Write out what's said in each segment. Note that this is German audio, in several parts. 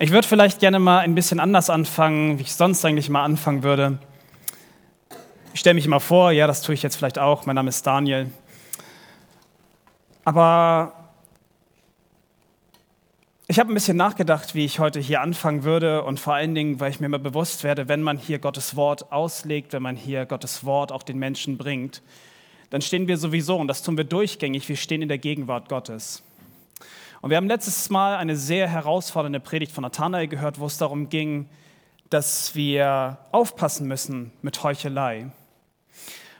Ich würde vielleicht gerne mal ein bisschen anders anfangen, wie ich sonst eigentlich mal anfangen würde. Ich stelle mich mal vor, ja, das tue ich jetzt vielleicht auch. Mein Name ist Daniel. Aber ich habe ein bisschen nachgedacht, wie ich heute hier anfangen würde und vor allen Dingen, weil ich mir mal bewusst werde, wenn man hier Gottes Wort auslegt, wenn man hier Gottes Wort auch den Menschen bringt, dann stehen wir sowieso, und das tun wir durchgängig, wir stehen in der Gegenwart Gottes. Und wir haben letztes Mal eine sehr herausfordernde Predigt von Nathanael gehört, wo es darum ging, dass wir aufpassen müssen mit Heuchelei.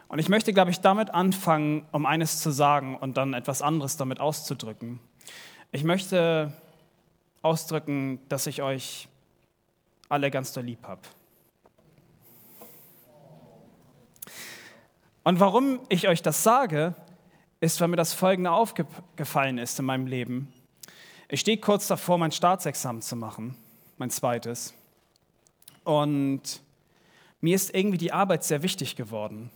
Und ich möchte, glaube ich, damit anfangen, um eines zu sagen und dann etwas anderes damit auszudrücken. Ich möchte ausdrücken, dass ich euch alle ganz doll lieb habe. Und warum ich euch das sage, ist, weil mir das Folgende aufgefallen ist in meinem Leben. Ich stehe kurz davor, mein Staatsexamen zu machen, mein zweites. Und mir ist irgendwie die Arbeit sehr wichtig geworden.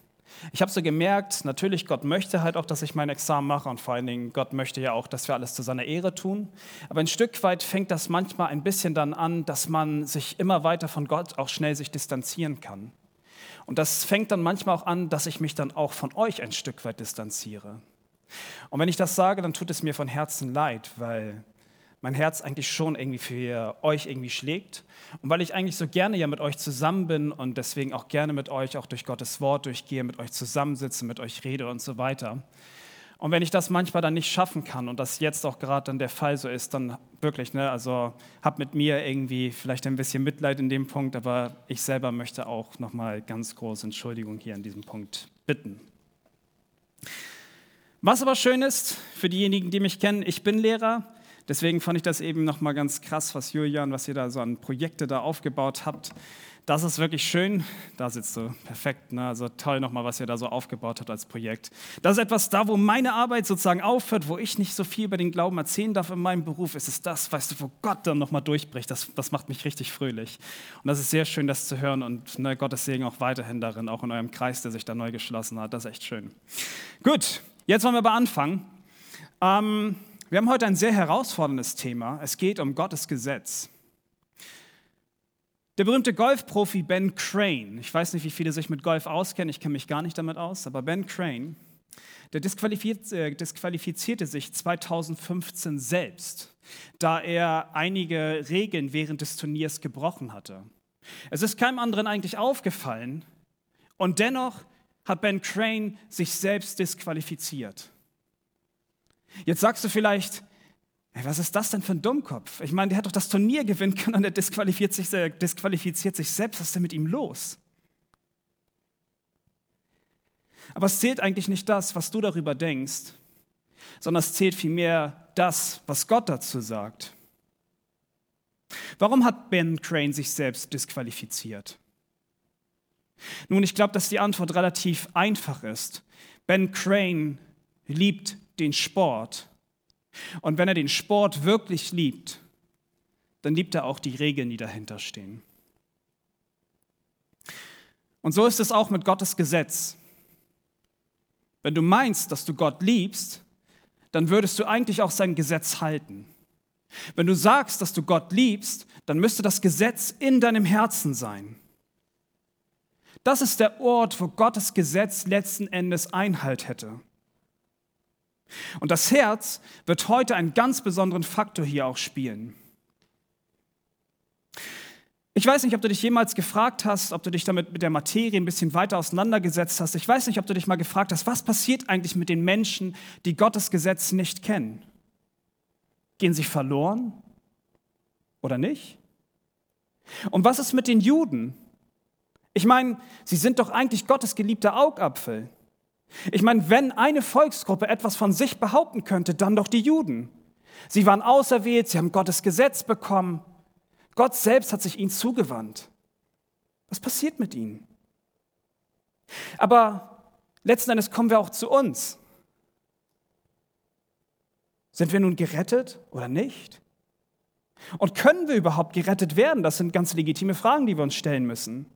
Ich habe so gemerkt, natürlich, Gott möchte halt auch, dass ich mein Examen mache und vor allen Dingen, Gott möchte ja auch, dass wir alles zu seiner Ehre tun. Aber ein Stück weit fängt das manchmal ein bisschen dann an, dass man sich immer weiter von Gott auch schnell sich distanzieren kann. Und das fängt dann manchmal auch an, dass ich mich dann auch von euch ein Stück weit distanziere. Und wenn ich das sage, dann tut es mir von Herzen leid, weil mein Herz eigentlich schon irgendwie für euch irgendwie schlägt. Und weil ich eigentlich so gerne ja mit euch zusammen bin und deswegen auch gerne mit euch auch durch Gottes Wort durchgehe, mit euch zusammensitze, mit euch rede und so weiter. Und wenn ich das manchmal dann nicht schaffen kann und das jetzt auch gerade dann der Fall so ist, dann wirklich, ne, also habt mit mir irgendwie vielleicht ein bisschen Mitleid in dem Punkt, aber ich selber möchte auch nochmal ganz große Entschuldigung hier an diesem Punkt bitten. Was aber schön ist, für diejenigen, die mich kennen, ich bin Lehrer, Deswegen fand ich das eben nochmal ganz krass, was Julian, was ihr da so an Projekte da aufgebaut habt. Das ist wirklich schön. Da sitzt du perfekt. Ne? Also toll nochmal, was ihr da so aufgebaut habt als Projekt. Das ist etwas da, wo meine Arbeit sozusagen aufhört, wo ich nicht so viel über den Glauben erzählen darf in meinem Beruf. Ist es das, weißt du, wo Gott dann nochmal durchbricht. Das, das macht mich richtig fröhlich. Und das ist sehr schön, das zu hören. Und ne, Gottes Segen auch weiterhin darin, auch in eurem Kreis, der sich da neu geschlossen hat. Das ist echt schön. Gut, jetzt wollen wir aber anfangen. Ähm, wir haben heute ein sehr herausforderndes Thema. Es geht um Gottes Gesetz. Der berühmte Golfprofi Ben Crane, ich weiß nicht, wie viele sich mit Golf auskennen, ich kenne mich gar nicht damit aus, aber Ben Crane, der äh, disqualifizierte sich 2015 selbst, da er einige Regeln während des Turniers gebrochen hatte. Es ist keinem anderen eigentlich aufgefallen und dennoch hat Ben Crane sich selbst disqualifiziert. Jetzt sagst du vielleicht, hey, was ist das denn für ein Dummkopf? Ich meine, der hat doch das Turnier gewinnen können und er disqualifiziert sich, äh, disqualifiziert sich selbst. Was ist denn mit ihm los? Aber es zählt eigentlich nicht das, was du darüber denkst, sondern es zählt vielmehr das, was Gott dazu sagt. Warum hat Ben Crane sich selbst disqualifiziert? Nun, ich glaube, dass die Antwort relativ einfach ist. Ben Crane liebt den Sport. Und wenn er den Sport wirklich liebt, dann liebt er auch die Regeln, die dahinter stehen. Und so ist es auch mit Gottes Gesetz. Wenn du meinst, dass du Gott liebst, dann würdest du eigentlich auch sein Gesetz halten. Wenn du sagst, dass du Gott liebst, dann müsste das Gesetz in deinem Herzen sein. Das ist der Ort, wo Gottes Gesetz letzten Endes Einhalt hätte. Und das Herz wird heute einen ganz besonderen Faktor hier auch spielen. Ich weiß nicht, ob du dich jemals gefragt hast, ob du dich damit mit der Materie ein bisschen weiter auseinandergesetzt hast. Ich weiß nicht, ob du dich mal gefragt hast, was passiert eigentlich mit den Menschen, die Gottes Gesetz nicht kennen? Gehen sie verloren oder nicht? Und was ist mit den Juden? Ich meine, sie sind doch eigentlich Gottes geliebter Augapfel. Ich meine, wenn eine Volksgruppe etwas von sich behaupten könnte, dann doch die Juden. Sie waren auserwählt, sie haben Gottes Gesetz bekommen. Gott selbst hat sich ihnen zugewandt. Was passiert mit ihnen? Aber letzten Endes kommen wir auch zu uns. Sind wir nun gerettet oder nicht? Und können wir überhaupt gerettet werden? Das sind ganz legitime Fragen, die wir uns stellen müssen.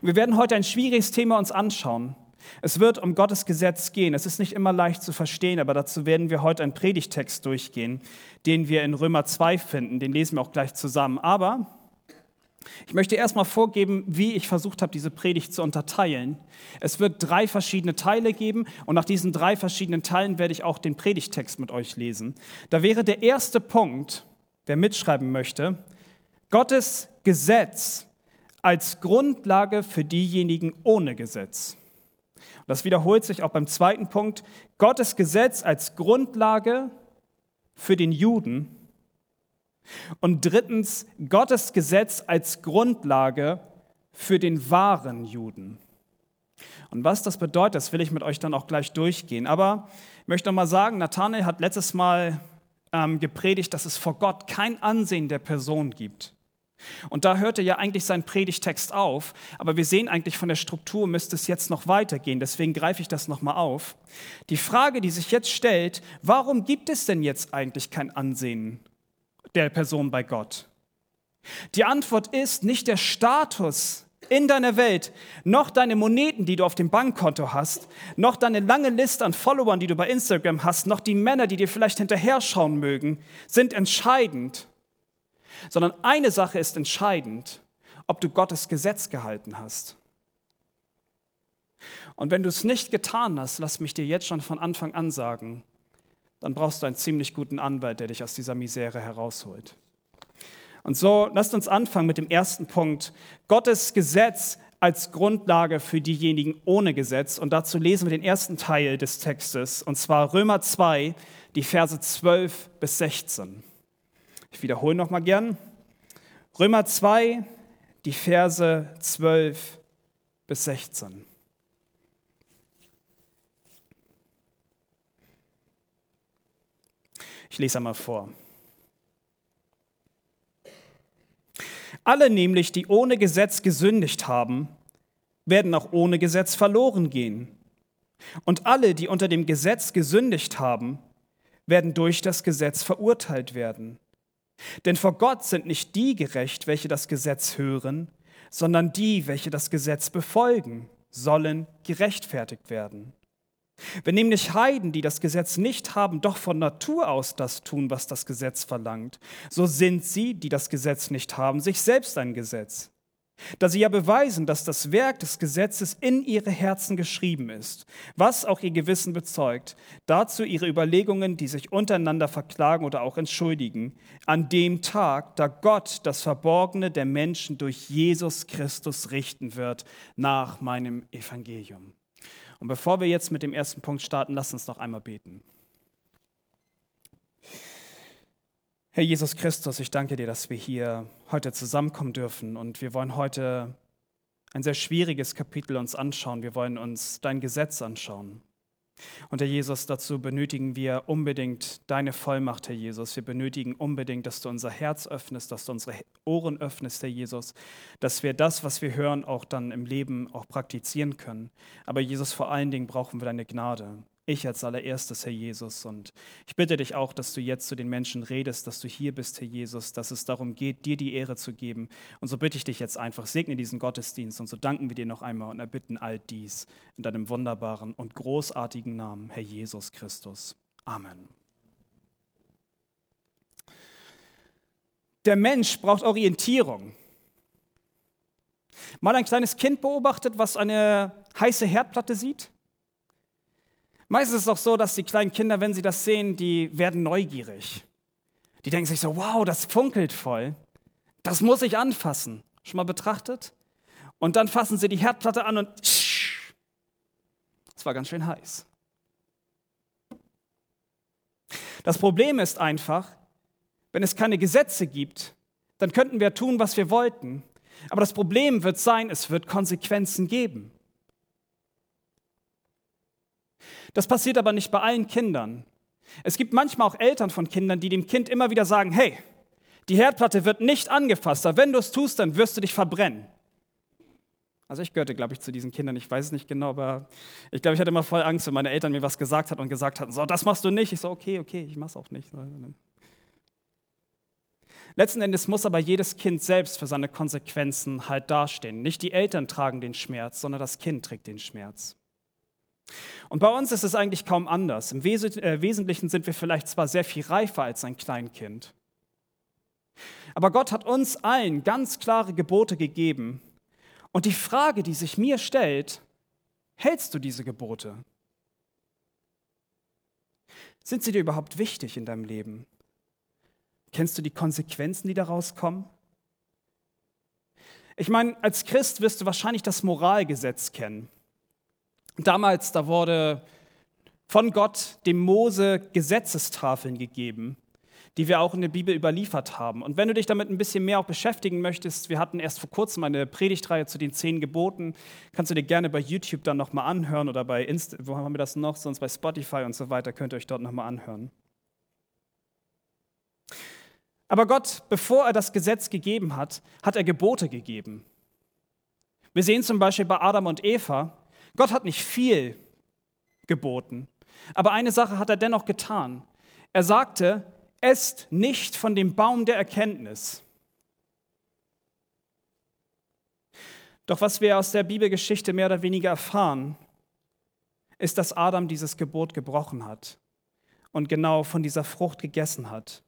Und wir werden heute ein schwieriges Thema uns anschauen. Es wird um Gottes Gesetz gehen. Es ist nicht immer leicht zu verstehen, aber dazu werden wir heute einen Predigtext durchgehen, den wir in Römer 2 finden. Den lesen wir auch gleich zusammen. Aber ich möchte erstmal vorgeben, wie ich versucht habe, diese Predigt zu unterteilen. Es wird drei verschiedene Teile geben und nach diesen drei verschiedenen Teilen werde ich auch den Predigtext mit euch lesen. Da wäre der erste Punkt, wer mitschreiben möchte, Gottes Gesetz als Grundlage für diejenigen ohne Gesetz. Das wiederholt sich auch beim zweiten Punkt. Gottes Gesetz als Grundlage für den Juden. Und drittens, Gottes Gesetz als Grundlage für den wahren Juden. Und was das bedeutet, das will ich mit euch dann auch gleich durchgehen. Aber ich möchte noch mal sagen, Nathanael hat letztes Mal ähm, gepredigt, dass es vor Gott kein Ansehen der Person gibt. Und da hörte ja eigentlich sein Predigtext auf, aber wir sehen eigentlich von der Struktur müsste es jetzt noch weitergehen, deswegen greife ich das nochmal auf. Die Frage, die sich jetzt stellt, warum gibt es denn jetzt eigentlich kein Ansehen der Person bei Gott? Die Antwort ist nicht der Status in deiner Welt, noch deine Moneten, die du auf dem Bankkonto hast, noch deine lange Liste an Followern, die du bei Instagram hast, noch die Männer, die dir vielleicht hinterher schauen mögen, sind entscheidend sondern eine Sache ist entscheidend, ob du Gottes Gesetz gehalten hast. Und wenn du es nicht getan hast, lass mich dir jetzt schon von Anfang an sagen, dann brauchst du einen ziemlich guten Anwalt, der dich aus dieser Misere herausholt. Und so lasst uns anfangen mit dem ersten Punkt. Gottes Gesetz als Grundlage für diejenigen ohne Gesetz. Und dazu lesen wir den ersten Teil des Textes, und zwar Römer 2, die Verse 12 bis 16. Ich wiederhole noch mal gern. Römer 2, die Verse 12 bis 16. Ich lese einmal vor. Alle nämlich, die ohne Gesetz gesündigt haben, werden auch ohne Gesetz verloren gehen. Und alle, die unter dem Gesetz gesündigt haben, werden durch das Gesetz verurteilt werden. Denn vor Gott sind nicht die gerecht, welche das Gesetz hören, sondern die, welche das Gesetz befolgen, sollen gerechtfertigt werden. Wenn nämlich Heiden, die das Gesetz nicht haben, doch von Natur aus das tun, was das Gesetz verlangt, so sind sie, die das Gesetz nicht haben, sich selbst ein Gesetz da sie ja beweisen, dass das Werk des Gesetzes in ihre Herzen geschrieben ist, was auch ihr Gewissen bezeugt, dazu ihre Überlegungen, die sich untereinander verklagen oder auch entschuldigen, an dem Tag, da Gott das Verborgene der Menschen durch Jesus Christus richten wird nach meinem Evangelium. Und bevor wir jetzt mit dem ersten Punkt starten, lasst uns noch einmal beten. Herr Jesus Christus, ich danke dir, dass wir hier heute zusammenkommen dürfen und wir wollen heute ein sehr schwieriges Kapitel uns anschauen. Wir wollen uns dein Gesetz anschauen. Und Herr Jesus, dazu benötigen wir unbedingt deine Vollmacht, Herr Jesus. Wir benötigen unbedingt, dass du unser Herz öffnest, dass du unsere Ohren öffnest, Herr Jesus, dass wir das, was wir hören, auch dann im Leben auch praktizieren können. Aber Jesus, vor allen Dingen brauchen wir deine Gnade. Ich als allererstes, Herr Jesus. Und ich bitte dich auch, dass du jetzt zu den Menschen redest, dass du hier bist, Herr Jesus, dass es darum geht, dir die Ehre zu geben. Und so bitte ich dich jetzt einfach, segne diesen Gottesdienst. Und so danken wir dir noch einmal und erbitten all dies in deinem wunderbaren und großartigen Namen, Herr Jesus Christus. Amen. Der Mensch braucht Orientierung. Mal ein kleines Kind beobachtet, was eine heiße Herdplatte sieht? Meistens ist es auch so, dass die kleinen Kinder, wenn sie das sehen, die werden neugierig. Die denken sich so, wow, das funkelt voll. Das muss ich anfassen. Schon mal betrachtet? Und dann fassen sie die Herdplatte an und es war ganz schön heiß. Das Problem ist einfach, wenn es keine Gesetze gibt, dann könnten wir tun, was wir wollten. Aber das Problem wird sein, es wird Konsequenzen geben. Das passiert aber nicht bei allen Kindern. Es gibt manchmal auch Eltern von Kindern, die dem Kind immer wieder sagen, hey, die Herdplatte wird nicht angefasst, aber wenn du es tust, dann wirst du dich verbrennen. Also ich gehörte, glaube ich, zu diesen Kindern, ich weiß es nicht genau, aber ich glaube, ich hatte immer voll Angst, wenn meine Eltern mir was gesagt hatten und gesagt hatten, so, das machst du nicht. Ich so, okay, okay, ich mach's auch nicht. Letzten Endes muss aber jedes Kind selbst für seine Konsequenzen halt dastehen. Nicht die Eltern tragen den Schmerz, sondern das Kind trägt den Schmerz. Und bei uns ist es eigentlich kaum anders. Im äh, Wesentlichen sind wir vielleicht zwar sehr viel reifer als ein Kleinkind, aber Gott hat uns allen ganz klare Gebote gegeben. Und die Frage, die sich mir stellt, hältst du diese Gebote? Sind sie dir überhaupt wichtig in deinem Leben? Kennst du die Konsequenzen, die daraus kommen? Ich meine, als Christ wirst du wahrscheinlich das Moralgesetz kennen. Damals, da wurde von Gott dem Mose Gesetzestafeln gegeben, die wir auch in der Bibel überliefert haben. Und wenn du dich damit ein bisschen mehr auch beschäftigen möchtest, wir hatten erst vor kurzem eine Predigtreihe zu den zehn Geboten, kannst du dir gerne bei YouTube dann nochmal anhören oder bei Insta, wo haben wir das noch, sonst bei Spotify und so weiter, könnt ihr euch dort nochmal anhören. Aber Gott, bevor er das Gesetz gegeben hat, hat er Gebote gegeben. Wir sehen zum Beispiel bei Adam und Eva, Gott hat nicht viel geboten, aber eine Sache hat er dennoch getan. Er sagte, esst nicht von dem Baum der Erkenntnis. Doch was wir aus der Bibelgeschichte mehr oder weniger erfahren, ist, dass Adam dieses Gebot gebrochen hat und genau von dieser Frucht gegessen hat.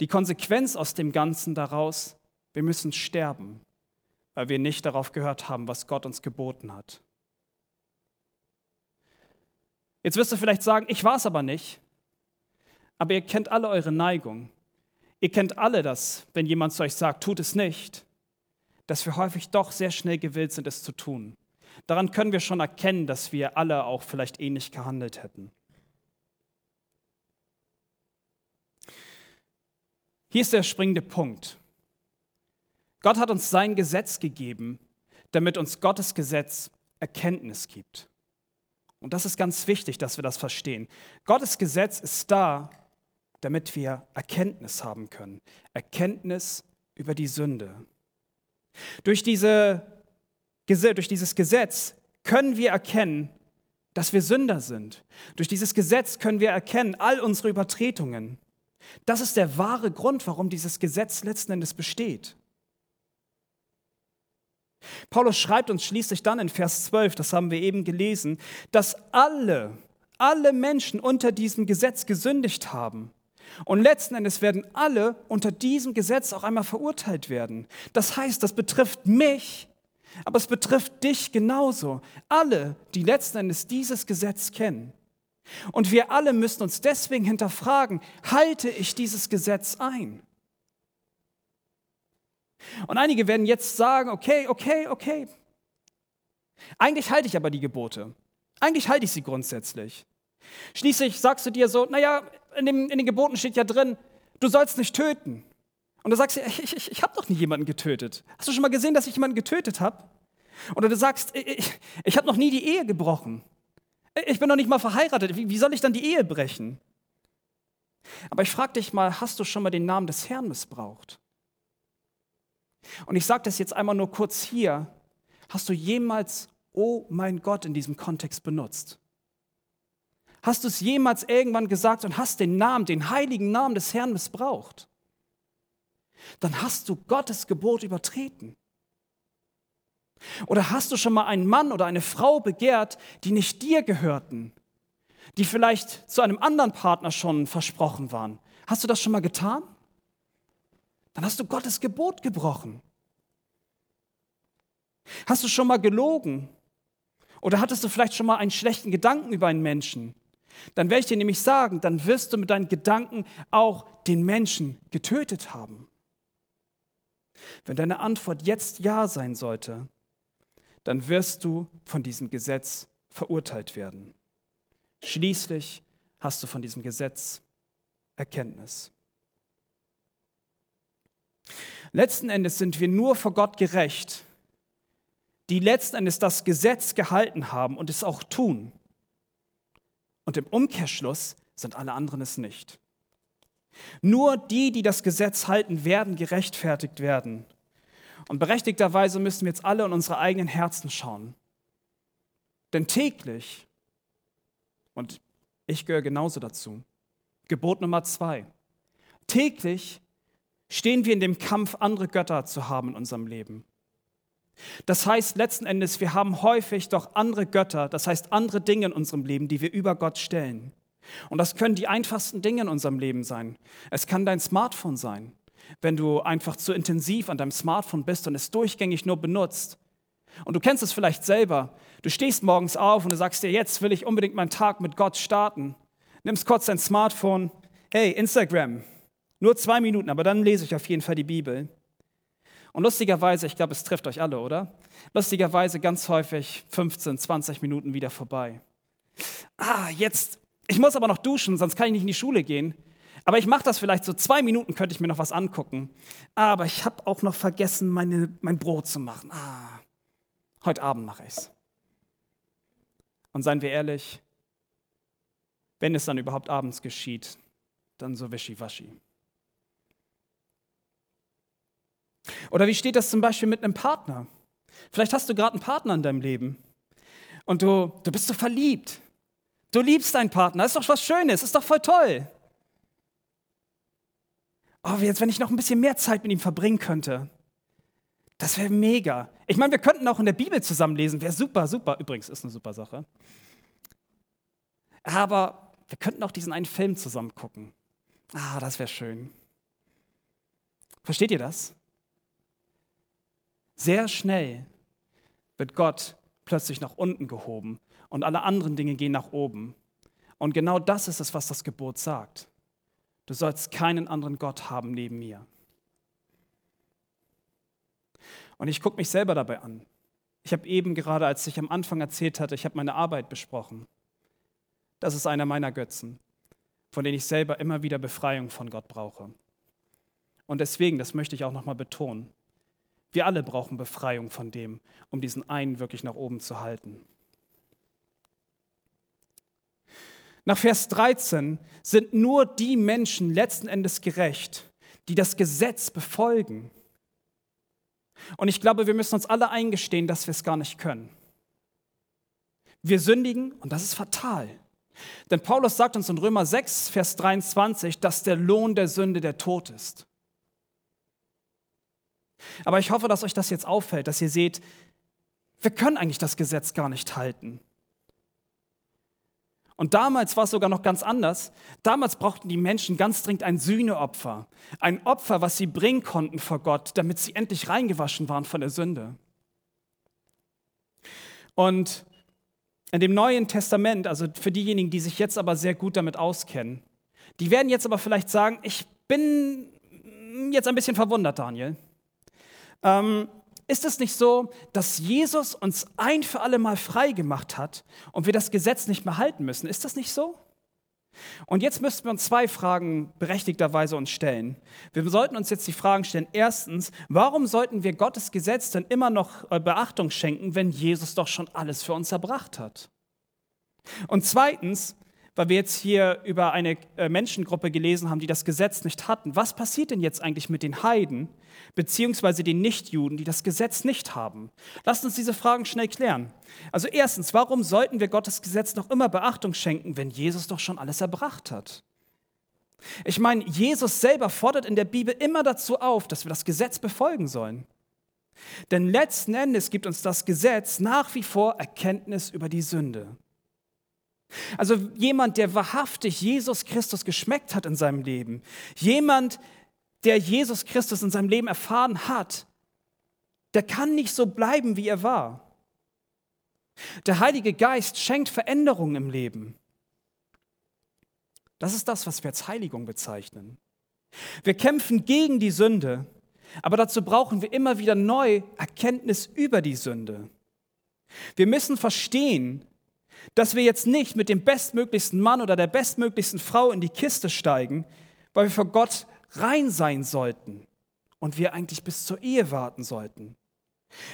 Die Konsequenz aus dem Ganzen daraus, wir müssen sterben, weil wir nicht darauf gehört haben, was Gott uns geboten hat. Jetzt wirst du vielleicht sagen, ich war es aber nicht. Aber ihr kennt alle eure Neigung. Ihr kennt alle das, wenn jemand zu euch sagt, tut es nicht, dass wir häufig doch sehr schnell gewillt sind, es zu tun. Daran können wir schon erkennen, dass wir alle auch vielleicht ähnlich gehandelt hätten. Hier ist der springende Punkt. Gott hat uns sein Gesetz gegeben, damit uns Gottes Gesetz Erkenntnis gibt. Und das ist ganz wichtig, dass wir das verstehen. Gottes Gesetz ist da, damit wir Erkenntnis haben können. Erkenntnis über die Sünde. Durch, diese, durch dieses Gesetz können wir erkennen, dass wir Sünder sind. Durch dieses Gesetz können wir erkennen all unsere Übertretungen. Das ist der wahre Grund, warum dieses Gesetz letzten Endes besteht. Paulus schreibt uns schließlich dann in Vers 12, das haben wir eben gelesen, dass alle, alle Menschen unter diesem Gesetz gesündigt haben. Und letzten Endes werden alle unter diesem Gesetz auch einmal verurteilt werden. Das heißt, das betrifft mich, aber es betrifft dich genauso. Alle, die letzten Endes dieses Gesetz kennen. Und wir alle müssen uns deswegen hinterfragen, halte ich dieses Gesetz ein? Und einige werden jetzt sagen, okay, okay, okay. Eigentlich halte ich aber die Gebote. Eigentlich halte ich sie grundsätzlich. Schließlich sagst du dir so, naja, in, dem, in den Geboten steht ja drin, du sollst nicht töten. Und du sagst, ich, ich, ich habe doch nie jemanden getötet. Hast du schon mal gesehen, dass ich jemanden getötet habe? Oder du sagst, ich, ich habe noch nie die Ehe gebrochen. Ich bin noch nicht mal verheiratet. Wie, wie soll ich dann die Ehe brechen? Aber ich frage dich mal, hast du schon mal den Namen des Herrn missbraucht? Und ich sage das jetzt einmal nur kurz hier. Hast du jemals, oh mein Gott, in diesem Kontext benutzt? Hast du es jemals irgendwann gesagt und hast den Namen, den heiligen Namen des Herrn missbraucht? Dann hast du Gottes Gebot übertreten. Oder hast du schon mal einen Mann oder eine Frau begehrt, die nicht dir gehörten, die vielleicht zu einem anderen Partner schon versprochen waren? Hast du das schon mal getan? Dann hast du Gottes Gebot gebrochen. Hast du schon mal gelogen? Oder hattest du vielleicht schon mal einen schlechten Gedanken über einen Menschen? Dann werde ich dir nämlich sagen, dann wirst du mit deinen Gedanken auch den Menschen getötet haben. Wenn deine Antwort jetzt Ja sein sollte, dann wirst du von diesem Gesetz verurteilt werden. Schließlich hast du von diesem Gesetz Erkenntnis. Letzten Endes sind wir nur vor Gott gerecht, die letzten Endes das Gesetz gehalten haben und es auch tun. Und im Umkehrschluss sind alle anderen es nicht. Nur die, die das Gesetz halten, werden gerechtfertigt werden. Und berechtigterweise müssen wir jetzt alle in unsere eigenen Herzen schauen. Denn täglich, und ich gehöre genauso dazu, Gebot Nummer zwei, täglich stehen wir in dem Kampf, andere Götter zu haben in unserem Leben. Das heißt letzten Endes, wir haben häufig doch andere Götter, das heißt andere Dinge in unserem Leben, die wir über Gott stellen. Und das können die einfachsten Dinge in unserem Leben sein. Es kann dein Smartphone sein, wenn du einfach zu intensiv an deinem Smartphone bist und es durchgängig nur benutzt. Und du kennst es vielleicht selber. Du stehst morgens auf und du sagst dir, jetzt will ich unbedingt meinen Tag mit Gott starten. Nimmst kurz dein Smartphone. Hey, Instagram. Nur zwei Minuten, aber dann lese ich auf jeden Fall die Bibel. Und lustigerweise, ich glaube, es trifft euch alle, oder? Lustigerweise ganz häufig 15, 20 Minuten wieder vorbei. Ah, jetzt, ich muss aber noch duschen, sonst kann ich nicht in die Schule gehen. Aber ich mache das vielleicht so zwei Minuten, könnte ich mir noch was angucken. Aber ich habe auch noch vergessen, meine, mein Brot zu machen. Ah, heute Abend mache ich es. Und seien wir ehrlich, wenn es dann überhaupt abends geschieht, dann so wischiwaschi. Oder wie steht das zum Beispiel mit einem Partner? Vielleicht hast du gerade einen Partner in deinem Leben und du, du bist so verliebt. Du liebst deinen Partner, das ist doch was Schönes, ist doch voll toll. Oh, jetzt, wenn ich noch ein bisschen mehr Zeit mit ihm verbringen könnte, das wäre mega. Ich meine, wir könnten auch in der Bibel zusammenlesen, wäre super, super. Übrigens, ist eine super Sache. Aber wir könnten auch diesen einen Film zusammen gucken. Ah, das wäre schön. Versteht ihr das? Sehr schnell wird Gott plötzlich nach unten gehoben und alle anderen Dinge gehen nach oben. Und genau das ist es, was das Gebot sagt. Du sollst keinen anderen Gott haben neben mir. Und ich gucke mich selber dabei an. Ich habe eben gerade, als ich am Anfang erzählt hatte, ich habe meine Arbeit besprochen. Das ist einer meiner Götzen, von denen ich selber immer wieder Befreiung von Gott brauche. Und deswegen, das möchte ich auch nochmal betonen, wir alle brauchen Befreiung von dem, um diesen einen wirklich nach oben zu halten. Nach Vers 13 sind nur die Menschen letzten Endes gerecht, die das Gesetz befolgen. Und ich glaube, wir müssen uns alle eingestehen, dass wir es gar nicht können. Wir sündigen und das ist fatal. Denn Paulus sagt uns in Römer 6, Vers 23, dass der Lohn der Sünde der Tod ist. Aber ich hoffe, dass euch das jetzt auffällt, dass ihr seht, wir können eigentlich das Gesetz gar nicht halten. Und damals war es sogar noch ganz anders. Damals brauchten die Menschen ganz dringend ein Sühneopfer. Ein Opfer, was sie bringen konnten vor Gott, damit sie endlich reingewaschen waren von der Sünde. Und in dem Neuen Testament, also für diejenigen, die sich jetzt aber sehr gut damit auskennen, die werden jetzt aber vielleicht sagen, ich bin jetzt ein bisschen verwundert, Daniel. Ähm, ist es nicht so, dass Jesus uns ein für alle Mal frei gemacht hat und wir das Gesetz nicht mehr halten müssen? Ist das nicht so? Und jetzt müssten wir uns zwei Fragen berechtigterweise uns stellen. Wir sollten uns jetzt die Fragen stellen. Erstens, warum sollten wir Gottes Gesetz denn immer noch äh, Beachtung schenken, wenn Jesus doch schon alles für uns erbracht hat? Und zweitens, weil wir jetzt hier über eine äh, Menschengruppe gelesen haben, die das Gesetz nicht hatten. Was passiert denn jetzt eigentlich mit den Heiden, beziehungsweise den Nichtjuden, die das Gesetz nicht haben? Lasst uns diese Fragen schnell klären. Also erstens, warum sollten wir Gottes Gesetz noch immer Beachtung schenken, wenn Jesus doch schon alles erbracht hat? Ich meine, Jesus selber fordert in der Bibel immer dazu auf, dass wir das Gesetz befolgen sollen. Denn letzten Endes gibt uns das Gesetz nach wie vor Erkenntnis über die Sünde. Also jemand, der wahrhaftig Jesus Christus geschmeckt hat in seinem Leben, jemand, der Jesus Christus in seinem Leben erfahren hat, der kann nicht so bleiben, wie er war. Der Heilige Geist schenkt Veränderungen im Leben. Das ist das, was wir als Heiligung bezeichnen. Wir kämpfen gegen die Sünde, aber dazu brauchen wir immer wieder neu Erkenntnis über die Sünde. Wir müssen verstehen, dass wir jetzt nicht mit dem bestmöglichsten Mann oder der bestmöglichsten Frau in die Kiste steigen, weil wir vor Gott rein sein sollten und wir eigentlich bis zur Ehe warten sollten.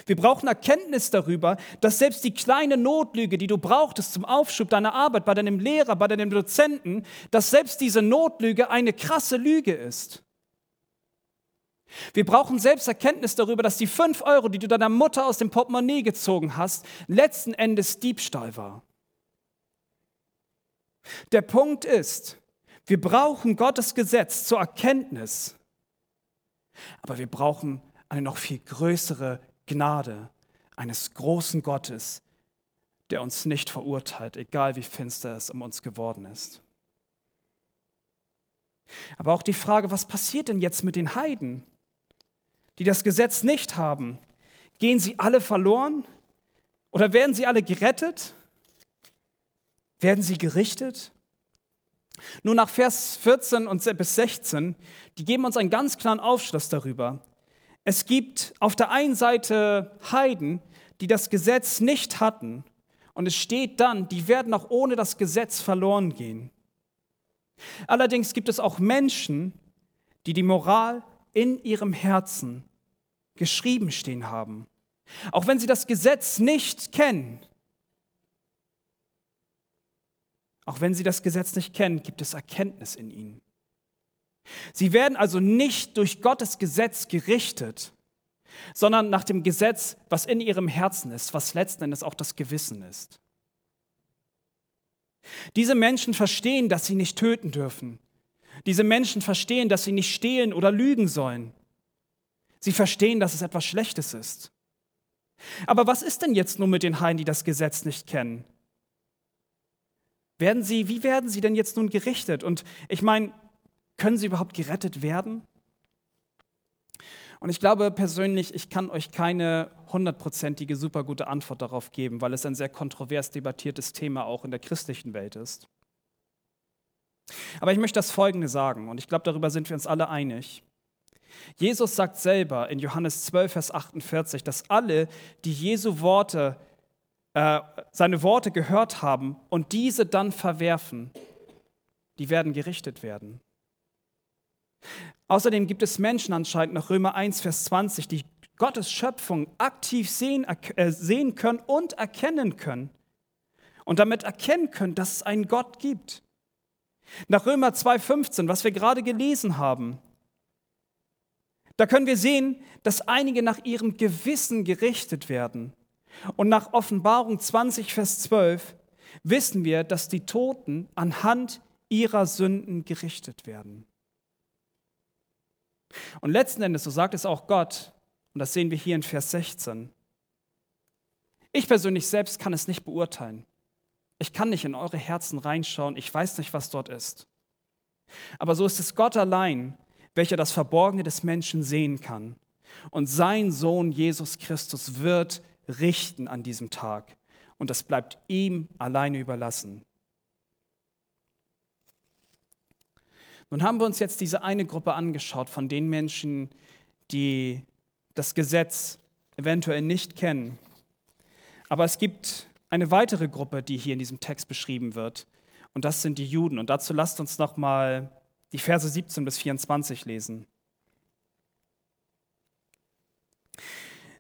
Wir brauchen Erkenntnis darüber, dass selbst die kleine Notlüge, die du brauchtest zum Aufschub deiner Arbeit bei deinem Lehrer, bei deinem Dozenten, dass selbst diese Notlüge eine krasse Lüge ist. Wir brauchen selbst Erkenntnis darüber, dass die fünf Euro, die du deiner Mutter aus dem Portemonnaie gezogen hast, letzten Endes Diebstahl war. Der Punkt ist, wir brauchen Gottes Gesetz zur Erkenntnis, aber wir brauchen eine noch viel größere Gnade eines großen Gottes, der uns nicht verurteilt, egal wie finster es um uns geworden ist. Aber auch die Frage, was passiert denn jetzt mit den Heiden, die das Gesetz nicht haben? Gehen sie alle verloren? Oder werden sie alle gerettet? Werden sie gerichtet? Nur nach Vers 14 und bis 16, die geben uns einen ganz klaren Aufschluss darüber. Es gibt auf der einen Seite Heiden, die das Gesetz nicht hatten. Und es steht dann, die werden auch ohne das Gesetz verloren gehen. Allerdings gibt es auch Menschen, die die Moral in ihrem Herzen geschrieben stehen haben. Auch wenn sie das Gesetz nicht kennen. Auch wenn sie das Gesetz nicht kennen, gibt es Erkenntnis in ihnen. Sie werden also nicht durch Gottes Gesetz gerichtet, sondern nach dem Gesetz, was in ihrem Herzen ist, was letzten Endes auch das Gewissen ist. Diese Menschen verstehen, dass sie nicht töten dürfen. Diese Menschen verstehen, dass sie nicht stehlen oder lügen sollen. Sie verstehen, dass es etwas Schlechtes ist. Aber was ist denn jetzt nun mit den Heiden, die das Gesetz nicht kennen? Werden sie, wie werden sie denn jetzt nun gerichtet? Und ich meine, können sie überhaupt gerettet werden? Und ich glaube persönlich, ich kann euch keine hundertprozentige, super gute Antwort darauf geben, weil es ein sehr kontrovers debattiertes Thema auch in der christlichen Welt ist. Aber ich möchte das Folgende sagen, und ich glaube, darüber sind wir uns alle einig. Jesus sagt selber in Johannes 12, Vers 48, dass alle, die Jesu Worte, äh, seine Worte gehört haben und diese dann verwerfen, die werden gerichtet werden. Außerdem gibt es Menschen anscheinend nach Römer 1, Vers 20, die Gottes Schöpfung aktiv sehen, äh, sehen können und erkennen können. Und damit erkennen können, dass es einen Gott gibt. Nach Römer 2,15, was wir gerade gelesen haben, da können wir sehen, dass einige nach ihrem Gewissen gerichtet werden. Und nach Offenbarung 20, Vers 12 wissen wir, dass die Toten anhand ihrer Sünden gerichtet werden. Und letzten Endes, so sagt es auch Gott, und das sehen wir hier in Vers 16. Ich persönlich selbst kann es nicht beurteilen. Ich kann nicht in eure Herzen reinschauen, ich weiß nicht, was dort ist. Aber so ist es Gott allein, welcher das Verborgene des Menschen sehen kann. Und sein Sohn Jesus Christus wird richten an diesem Tag. Und das bleibt ihm alleine überlassen. Nun haben wir uns jetzt diese eine Gruppe angeschaut von den Menschen, die das Gesetz eventuell nicht kennen. Aber es gibt eine weitere Gruppe, die hier in diesem Text beschrieben wird. Und das sind die Juden. Und dazu lasst uns noch mal die Verse 17 bis 24 lesen.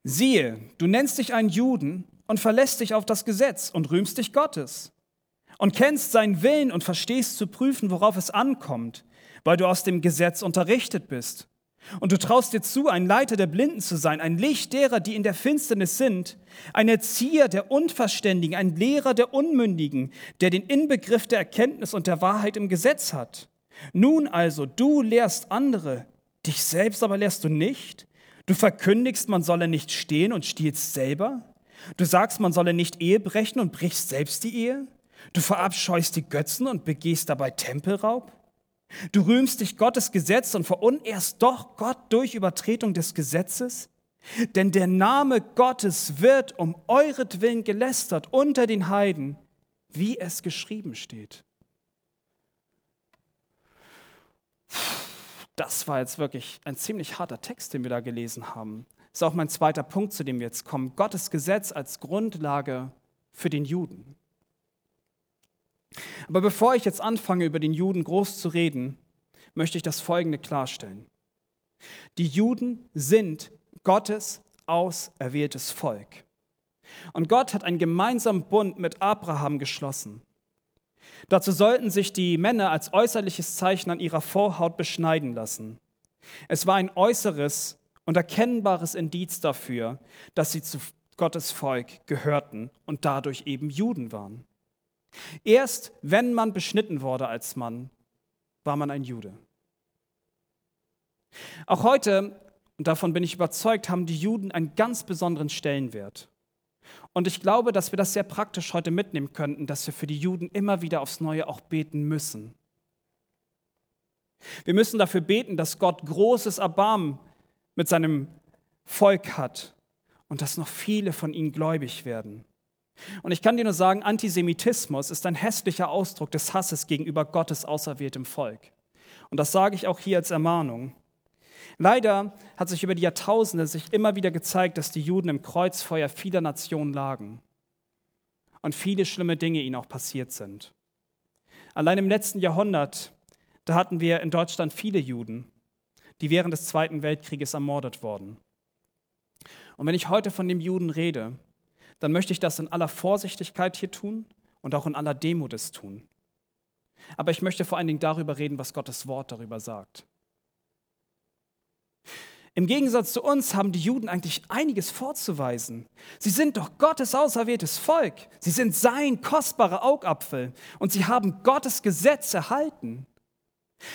Siehe, du nennst dich einen Juden und verlässt dich auf das Gesetz und rühmst dich Gottes und kennst seinen Willen und verstehst zu prüfen, worauf es ankommt, weil du aus dem Gesetz unterrichtet bist. Und du traust dir zu, ein Leiter der Blinden zu sein, ein Licht derer, die in der Finsternis sind, ein Erzieher der Unverständigen, ein Lehrer der Unmündigen, der den Inbegriff der Erkenntnis und der Wahrheit im Gesetz hat. Nun also, du lehrst andere, dich selbst aber lehrst du nicht. Du verkündigst, man solle nicht stehen und stiehlst selber. Du sagst, man solle nicht Ehe brechen und brichst selbst die Ehe. Du verabscheust die Götzen und begehst dabei Tempelraub. Du rühmst dich Gottes Gesetz und verunehrst doch Gott durch Übertretung des Gesetzes? Denn der Name Gottes wird um euretwillen gelästert unter den Heiden, wie es geschrieben steht. Das war jetzt wirklich ein ziemlich harter Text, den wir da gelesen haben. Das ist auch mein zweiter Punkt, zu dem wir jetzt kommen. Gottes Gesetz als Grundlage für den Juden. Aber bevor ich jetzt anfange, über den Juden groß zu reden, möchte ich das Folgende klarstellen. Die Juden sind Gottes auserwähltes Volk. Und Gott hat einen gemeinsamen Bund mit Abraham geschlossen. Dazu sollten sich die Männer als äußerliches Zeichen an ihrer Vorhaut beschneiden lassen. Es war ein äußeres und erkennbares Indiz dafür, dass sie zu Gottes Volk gehörten und dadurch eben Juden waren. Erst wenn man beschnitten wurde als Mann, war man ein Jude. Auch heute und davon bin ich überzeugt, haben die Juden einen ganz besonderen Stellenwert. Und ich glaube, dass wir das sehr praktisch heute mitnehmen könnten, dass wir für die Juden immer wieder aufs Neue auch beten müssen. Wir müssen dafür beten, dass Gott großes Erbarmen mit seinem Volk hat und dass noch viele von ihnen gläubig werden. Und ich kann dir nur sagen, Antisemitismus ist ein hässlicher Ausdruck des Hasses gegenüber Gottes auserwähltem Volk. Und das sage ich auch hier als Ermahnung. Leider hat sich über die Jahrtausende sich immer wieder gezeigt, dass die Juden im Kreuzfeuer vieler Nationen lagen und viele schlimme Dinge ihnen auch passiert sind. Allein im letzten Jahrhundert, da hatten wir in Deutschland viele Juden, die während des Zweiten Weltkrieges ermordet wurden. Und wenn ich heute von dem Juden rede, dann möchte ich das in aller Vorsichtigkeit hier tun und auch in aller Demut es tun. Aber ich möchte vor allen Dingen darüber reden, was Gottes Wort darüber sagt. Im Gegensatz zu uns haben die Juden eigentlich einiges vorzuweisen. Sie sind doch Gottes auserwähltes Volk. Sie sind sein kostbarer Augapfel und sie haben Gottes Gesetz erhalten.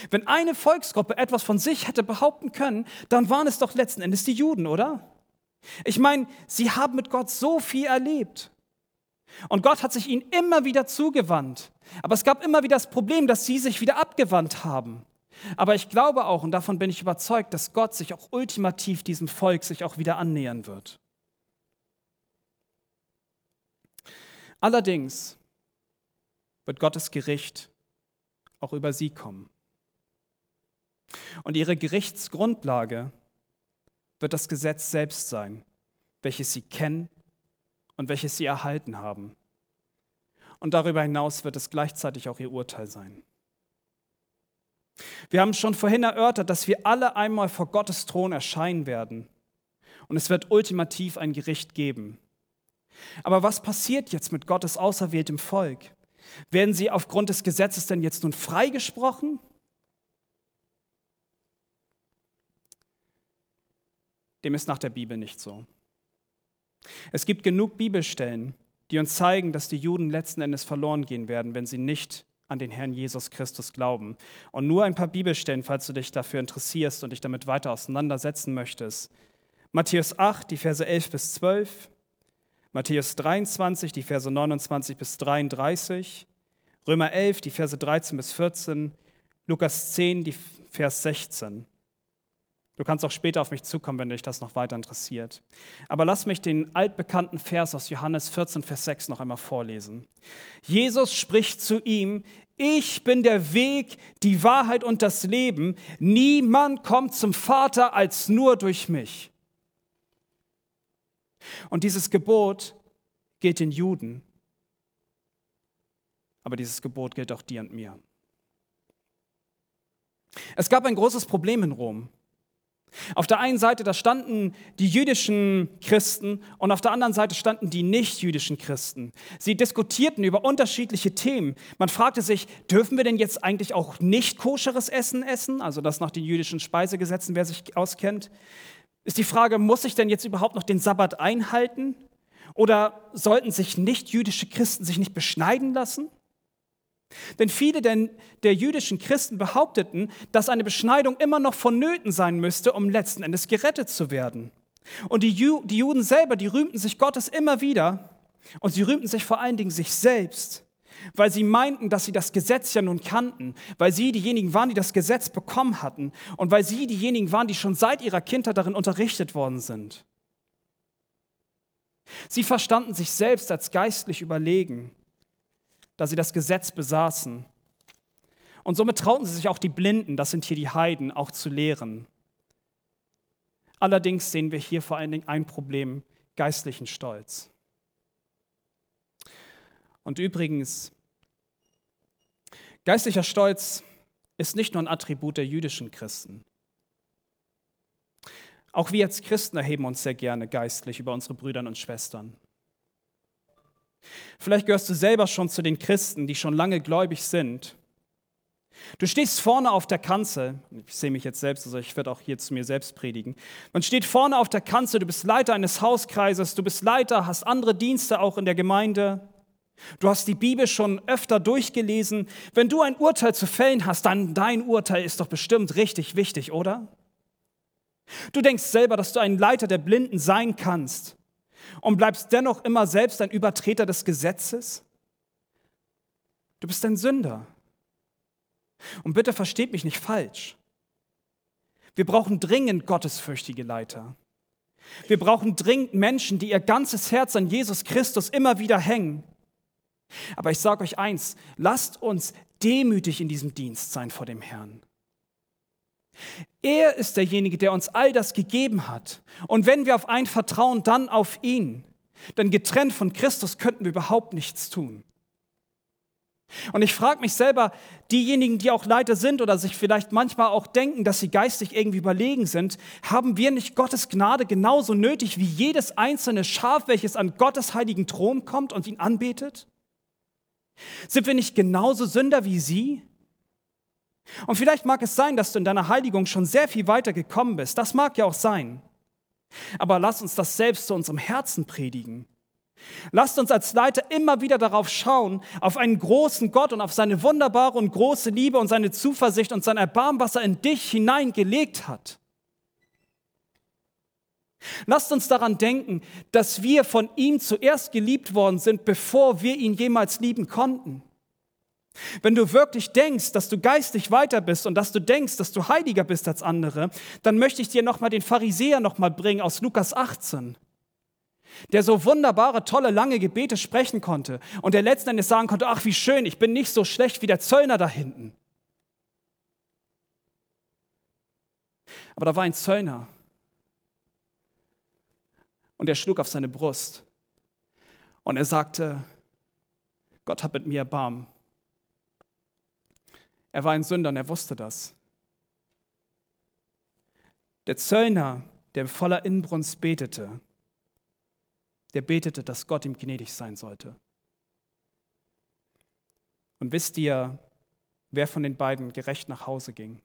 Wenn eine Volksgruppe etwas von sich hätte behaupten können, dann waren es doch letzten Endes die Juden, oder? Ich meine, sie haben mit Gott so viel erlebt. Und Gott hat sich ihnen immer wieder zugewandt. Aber es gab immer wieder das Problem, dass sie sich wieder abgewandt haben. Aber ich glaube auch, und davon bin ich überzeugt, dass Gott sich auch ultimativ diesem Volk sich auch wieder annähern wird. Allerdings wird Gottes Gericht auch über sie kommen. Und ihre Gerichtsgrundlage wird das Gesetz selbst sein, welches sie kennen und welches sie erhalten haben. Und darüber hinaus wird es gleichzeitig auch ihr Urteil sein. Wir haben schon vorhin erörtert, dass wir alle einmal vor Gottes Thron erscheinen werden. Und es wird ultimativ ein Gericht geben. Aber was passiert jetzt mit Gottes auserwähltem Volk? Werden sie aufgrund des Gesetzes denn jetzt nun freigesprochen? Dem ist nach der Bibel nicht so. Es gibt genug Bibelstellen, die uns zeigen, dass die Juden letzten Endes verloren gehen werden, wenn sie nicht an den Herrn Jesus Christus glauben. Und nur ein paar Bibelstellen, falls du dich dafür interessierst und dich damit weiter auseinandersetzen möchtest. Matthäus 8, die Verse 11 bis 12, Matthäus 23, die Verse 29 bis 33, Römer 11, die Verse 13 bis 14, Lukas 10, die Vers 16. Du kannst auch später auf mich zukommen, wenn dich das noch weiter interessiert. Aber lass mich den altbekannten Vers aus Johannes 14, Vers 6 noch einmal vorlesen. Jesus spricht zu ihm, ich bin der Weg, die Wahrheit und das Leben. Niemand kommt zum Vater als nur durch mich. Und dieses Gebot gilt den Juden. Aber dieses Gebot gilt auch dir und mir. Es gab ein großes Problem in Rom. Auf der einen Seite, da standen die jüdischen Christen und auf der anderen Seite standen die nicht-jüdischen Christen. Sie diskutierten über unterschiedliche Themen. Man fragte sich, dürfen wir denn jetzt eigentlich auch nicht koscheres Essen essen? Also das nach den jüdischen Speisegesetzen, wer sich auskennt. Ist die Frage, muss ich denn jetzt überhaupt noch den Sabbat einhalten? Oder sollten sich nicht-jüdische Christen sich nicht beschneiden lassen? Denn viele der, der, jüdischen Christen behaupteten, dass eine Beschneidung immer noch vonnöten sein müsste, um letzten Endes gerettet zu werden. Und die, Ju, die Juden selber, die rühmten sich Gottes immer wieder und sie rühmten sich vor allen Dingen sich selbst, weil sie meinten, dass sie das Gesetz ja nun kannten, weil sie diejenigen waren, die das Gesetz bekommen hatten und weil sie diejenigen waren, die schon seit ihrer Kindheit darin unterrichtet worden sind. Sie verstanden sich selbst als geistlich überlegen da sie das Gesetz besaßen. Und somit trauten sie sich auch die Blinden, das sind hier die Heiden, auch zu lehren. Allerdings sehen wir hier vor allen Dingen ein Problem, geistlichen Stolz. Und übrigens, geistlicher Stolz ist nicht nur ein Attribut der jüdischen Christen. Auch wir als Christen erheben uns sehr gerne geistlich über unsere Brüder und Schwestern. Vielleicht gehörst du selber schon zu den Christen, die schon lange gläubig sind. Du stehst vorne auf der Kanzel, ich sehe mich jetzt selbst, also ich werde auch hier zu mir selbst predigen. Man steht vorne auf der Kanzel, du bist Leiter eines Hauskreises, du bist Leiter, hast andere Dienste auch in der Gemeinde. Du hast die Bibel schon öfter durchgelesen. Wenn du ein Urteil zu fällen hast, dann dein Urteil ist doch bestimmt richtig wichtig, oder? Du denkst selber, dass du ein Leiter der Blinden sein kannst und bleibst dennoch immer selbst ein Übertreter des Gesetzes? Du bist ein Sünder. Und bitte versteht mich nicht falsch. Wir brauchen dringend gottesfürchtige Leiter. Wir brauchen dringend Menschen, die ihr ganzes Herz an Jesus Christus immer wieder hängen. Aber ich sage euch eins, lasst uns demütig in diesem Dienst sein vor dem Herrn. Er ist derjenige, der uns all das gegeben hat. Und wenn wir auf einen vertrauen, dann auf ihn. Denn getrennt von Christus könnten wir überhaupt nichts tun. Und ich frage mich selber, diejenigen, die auch Leiter sind oder sich vielleicht manchmal auch denken, dass sie geistig irgendwie überlegen sind, haben wir nicht Gottes Gnade genauso nötig wie jedes einzelne Schaf, welches an Gottes heiligen Thron kommt und ihn anbetet? Sind wir nicht genauso Sünder wie sie? Und vielleicht mag es sein, dass du in deiner Heiligung schon sehr viel weiter gekommen bist. Das mag ja auch sein. Aber lass uns das selbst zu unserem Herzen predigen. Lasst uns als Leiter immer wieder darauf schauen, auf einen großen Gott und auf seine wunderbare und große Liebe und seine Zuversicht und sein Erbarmen, was er in dich hineingelegt hat. Lasst uns daran denken, dass wir von ihm zuerst geliebt worden sind, bevor wir ihn jemals lieben konnten. Wenn du wirklich denkst, dass du geistig weiter bist und dass du denkst, dass du heiliger bist als andere, dann möchte ich dir nochmal den Pharisäer nochmal bringen aus Lukas 18 der so wunderbare, tolle, lange Gebete sprechen konnte und der letzten Endes sagen konnte, ach wie schön, ich bin nicht so schlecht wie der Zöllner da hinten. Aber da war ein Zöllner und er schlug auf seine Brust und er sagte, Gott hat mit mir Erbarmen. Er war ein Sünder und er wusste das. Der Zöllner, der voller Inbrunst betete, der betete, dass Gott ihm gnädig sein sollte. Und wisst ihr, wer von den beiden gerecht nach Hause ging?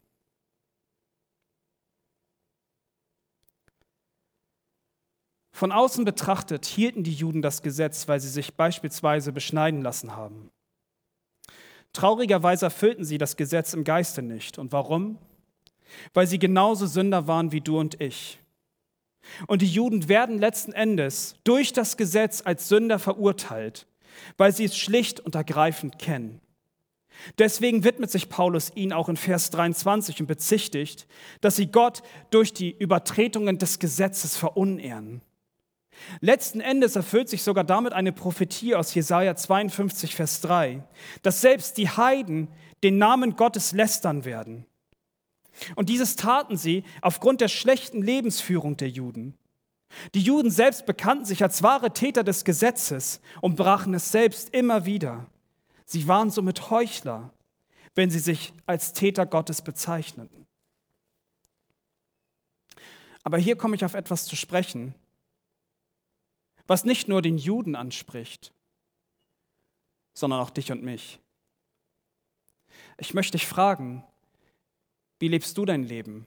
Von außen betrachtet hielten die Juden das Gesetz, weil sie sich beispielsweise beschneiden lassen haben. Traurigerweise erfüllten sie das Gesetz im Geiste nicht. Und warum? Weil sie genauso Sünder waren wie du und ich. Und die Juden werden letzten Endes durch das Gesetz als Sünder verurteilt, weil sie es schlicht und ergreifend kennen. Deswegen widmet sich Paulus ihnen auch in Vers 23 und bezichtigt, dass sie Gott durch die Übertretungen des Gesetzes verunehren. Letzten Endes erfüllt sich sogar damit eine Prophetie aus Jesaja 52, Vers 3, dass selbst die Heiden den Namen Gottes lästern werden. Und dieses taten sie aufgrund der schlechten Lebensführung der Juden. Die Juden selbst bekannten sich als wahre Täter des Gesetzes und brachen es selbst immer wieder. Sie waren somit Heuchler, wenn sie sich als Täter Gottes bezeichneten. Aber hier komme ich auf etwas zu sprechen, was nicht nur den Juden anspricht, sondern auch dich und mich. Ich möchte dich fragen, wie lebst du dein Leben?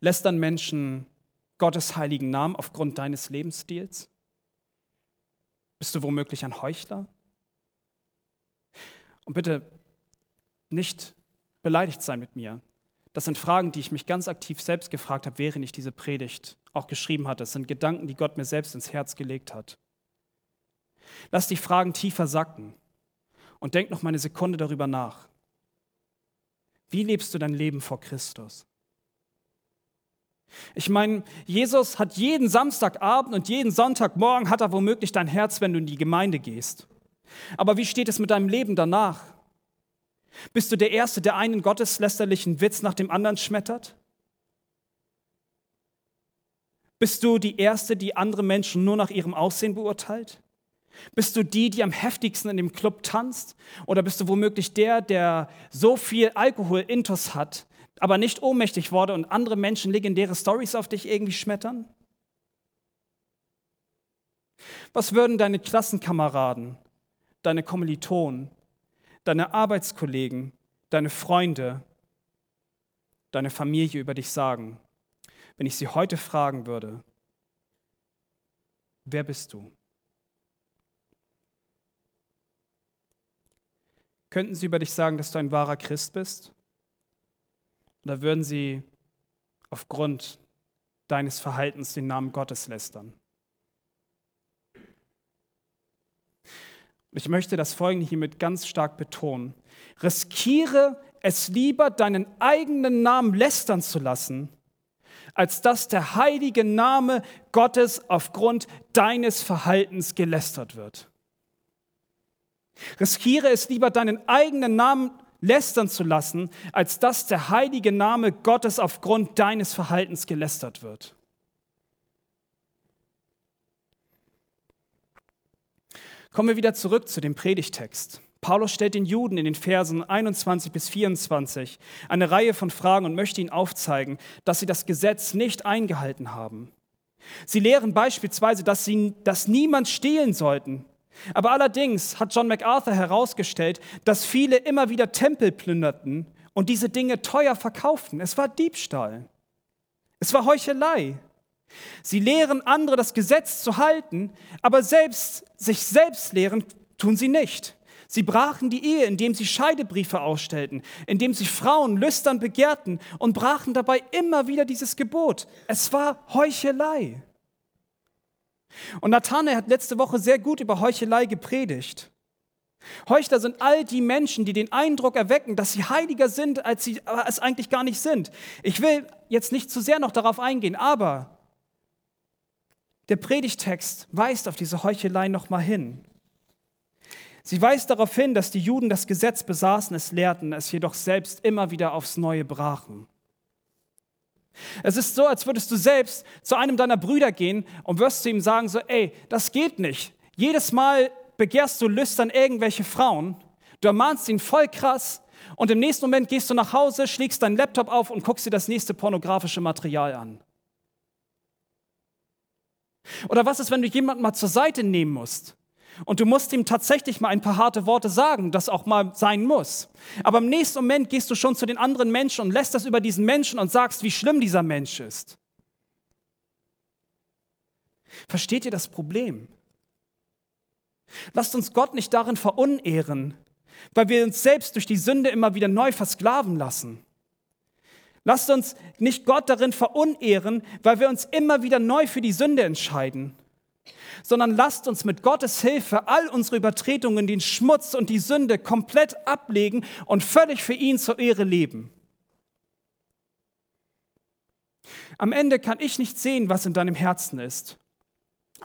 Lästern Menschen Gottes heiligen Namen aufgrund deines Lebensstils? Bist du womöglich ein Heuchler? Und bitte nicht beleidigt sein mit mir. Das sind Fragen, die ich mich ganz aktiv selbst gefragt habe, während ich diese Predigt auch geschrieben hatte. Das sind Gedanken, die Gott mir selbst ins Herz gelegt hat. Lass die Fragen tiefer sacken und denk noch mal eine Sekunde darüber nach. Wie lebst du dein Leben vor Christus? Ich meine, Jesus hat jeden Samstagabend und jeden Sonntagmorgen hat er womöglich dein Herz, wenn du in die Gemeinde gehst. Aber wie steht es mit deinem Leben danach? Bist du der Erste, der einen gotteslästerlichen Witz nach dem anderen schmettert? Bist du die Erste, die andere Menschen nur nach ihrem Aussehen beurteilt? Bist du die, die am heftigsten in dem Club tanzt? Oder bist du womöglich der, der so viel Alkohol intus hat, aber nicht ohnmächtig wurde und andere Menschen legendäre Stories auf dich irgendwie schmettern? Was würden deine Klassenkameraden, deine Kommilitonen, deine Arbeitskollegen, deine Freunde, deine Familie über dich sagen, wenn ich sie heute fragen würde, wer bist du? Könnten sie über dich sagen, dass du ein wahrer Christ bist? Oder würden sie aufgrund deines Verhaltens den Namen Gottes lästern. Ich möchte das Folgende hiermit ganz stark betonen. Riskiere es lieber, deinen eigenen Namen lästern zu lassen, als dass der heilige Name Gottes aufgrund deines Verhaltens gelästert wird. Riskiere es lieber, deinen eigenen Namen lästern zu lassen, als dass der heilige Name Gottes aufgrund deines Verhaltens gelästert wird. Kommen wir wieder zurück zu dem Predigtext. Paulus stellt den Juden in den Versen 21 bis 24 eine Reihe von Fragen und möchte ihnen aufzeigen, dass sie das Gesetz nicht eingehalten haben. Sie lehren beispielsweise, dass, sie, dass niemand stehlen sollten. Aber allerdings hat John MacArthur herausgestellt, dass viele immer wieder Tempel plünderten und diese Dinge teuer verkauften. Es war Diebstahl. Es war Heuchelei. Sie lehren andere, das Gesetz zu halten, aber selbst sich selbst lehren tun sie nicht. Sie brachen die Ehe, indem sie Scheidebriefe ausstellten, indem sie Frauen lüstern begehrten und brachen dabei immer wieder dieses Gebot. Es war Heuchelei. Und Nathanael hat letzte Woche sehr gut über Heuchelei gepredigt. Heuchler sind all die Menschen, die den Eindruck erwecken, dass sie heiliger sind, als sie es eigentlich gar nicht sind. Ich will jetzt nicht zu sehr noch darauf eingehen, aber der Predigtext weist auf diese Heuchelei nochmal hin. Sie weist darauf hin, dass die Juden das Gesetz besaßen, es lehrten, es jedoch selbst immer wieder aufs Neue brachen. Es ist so, als würdest du selbst zu einem deiner Brüder gehen und wirst zu ihm sagen, so, ey, das geht nicht. Jedes Mal begehrst du lüstern irgendwelche Frauen, du ermahnst ihn voll krass und im nächsten Moment gehst du nach Hause, schlägst deinen Laptop auf und guckst dir das nächste pornografische Material an. Oder was ist, wenn du jemanden mal zur Seite nehmen musst? Und du musst ihm tatsächlich mal ein paar harte Worte sagen, das auch mal sein muss. Aber im nächsten Moment gehst du schon zu den anderen Menschen und lässt das über diesen Menschen und sagst, wie schlimm dieser Mensch ist. Versteht ihr das Problem? Lasst uns Gott nicht darin verunehren, weil wir uns selbst durch die Sünde immer wieder neu versklaven lassen. Lasst uns nicht Gott darin verunehren, weil wir uns immer wieder neu für die Sünde entscheiden, sondern lasst uns mit Gottes Hilfe all unsere Übertretungen, den Schmutz und die Sünde komplett ablegen und völlig für ihn zur Ehre leben. Am Ende kann ich nicht sehen, was in deinem Herzen ist.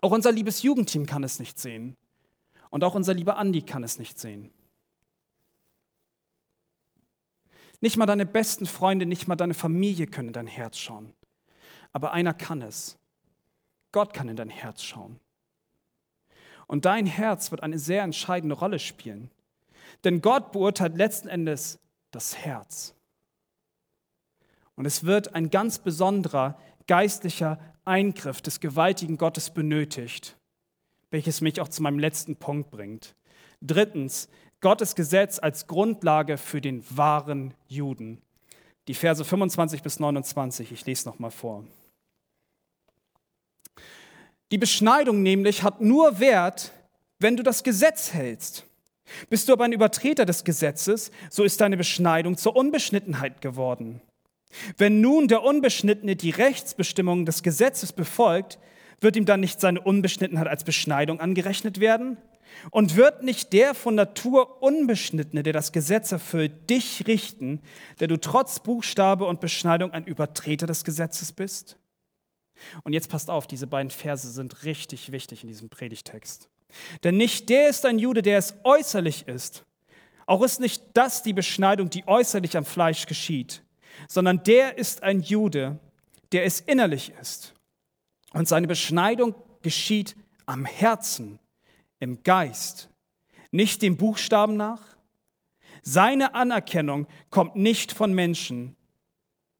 Auch unser liebes Jugendteam kann es nicht sehen. Und auch unser lieber Andi kann es nicht sehen. Nicht mal deine besten Freunde, nicht mal deine Familie können in dein Herz schauen. Aber einer kann es. Gott kann in dein Herz schauen. Und dein Herz wird eine sehr entscheidende Rolle spielen. Denn Gott beurteilt letzten Endes das Herz. Und es wird ein ganz besonderer geistlicher Eingriff des gewaltigen Gottes benötigt, welches mich auch zu meinem letzten Punkt bringt. Drittens, Gottes Gesetz als Grundlage für den wahren Juden. Die Verse 25 bis 29, ich lese noch mal vor. Die Beschneidung nämlich hat nur Wert, wenn du das Gesetz hältst. Bist du aber ein Übertreter des Gesetzes, so ist deine Beschneidung zur Unbeschnittenheit geworden. Wenn nun der Unbeschnittene die Rechtsbestimmungen des Gesetzes befolgt, wird ihm dann nicht seine Unbeschnittenheit als Beschneidung angerechnet werden? Und wird nicht der von Natur Unbeschnittene, der das Gesetz erfüllt, dich richten, der du trotz Buchstabe und Beschneidung ein Übertreter des Gesetzes bist? Und jetzt passt auf, diese beiden Verse sind richtig wichtig in diesem Predigtext. Denn nicht der ist ein Jude, der es äußerlich ist. Auch ist nicht das die Beschneidung, die äußerlich am Fleisch geschieht, sondern der ist ein Jude, der es innerlich ist. Und seine Beschneidung geschieht am Herzen, im Geist, nicht dem Buchstaben nach. Seine Anerkennung kommt nicht von Menschen,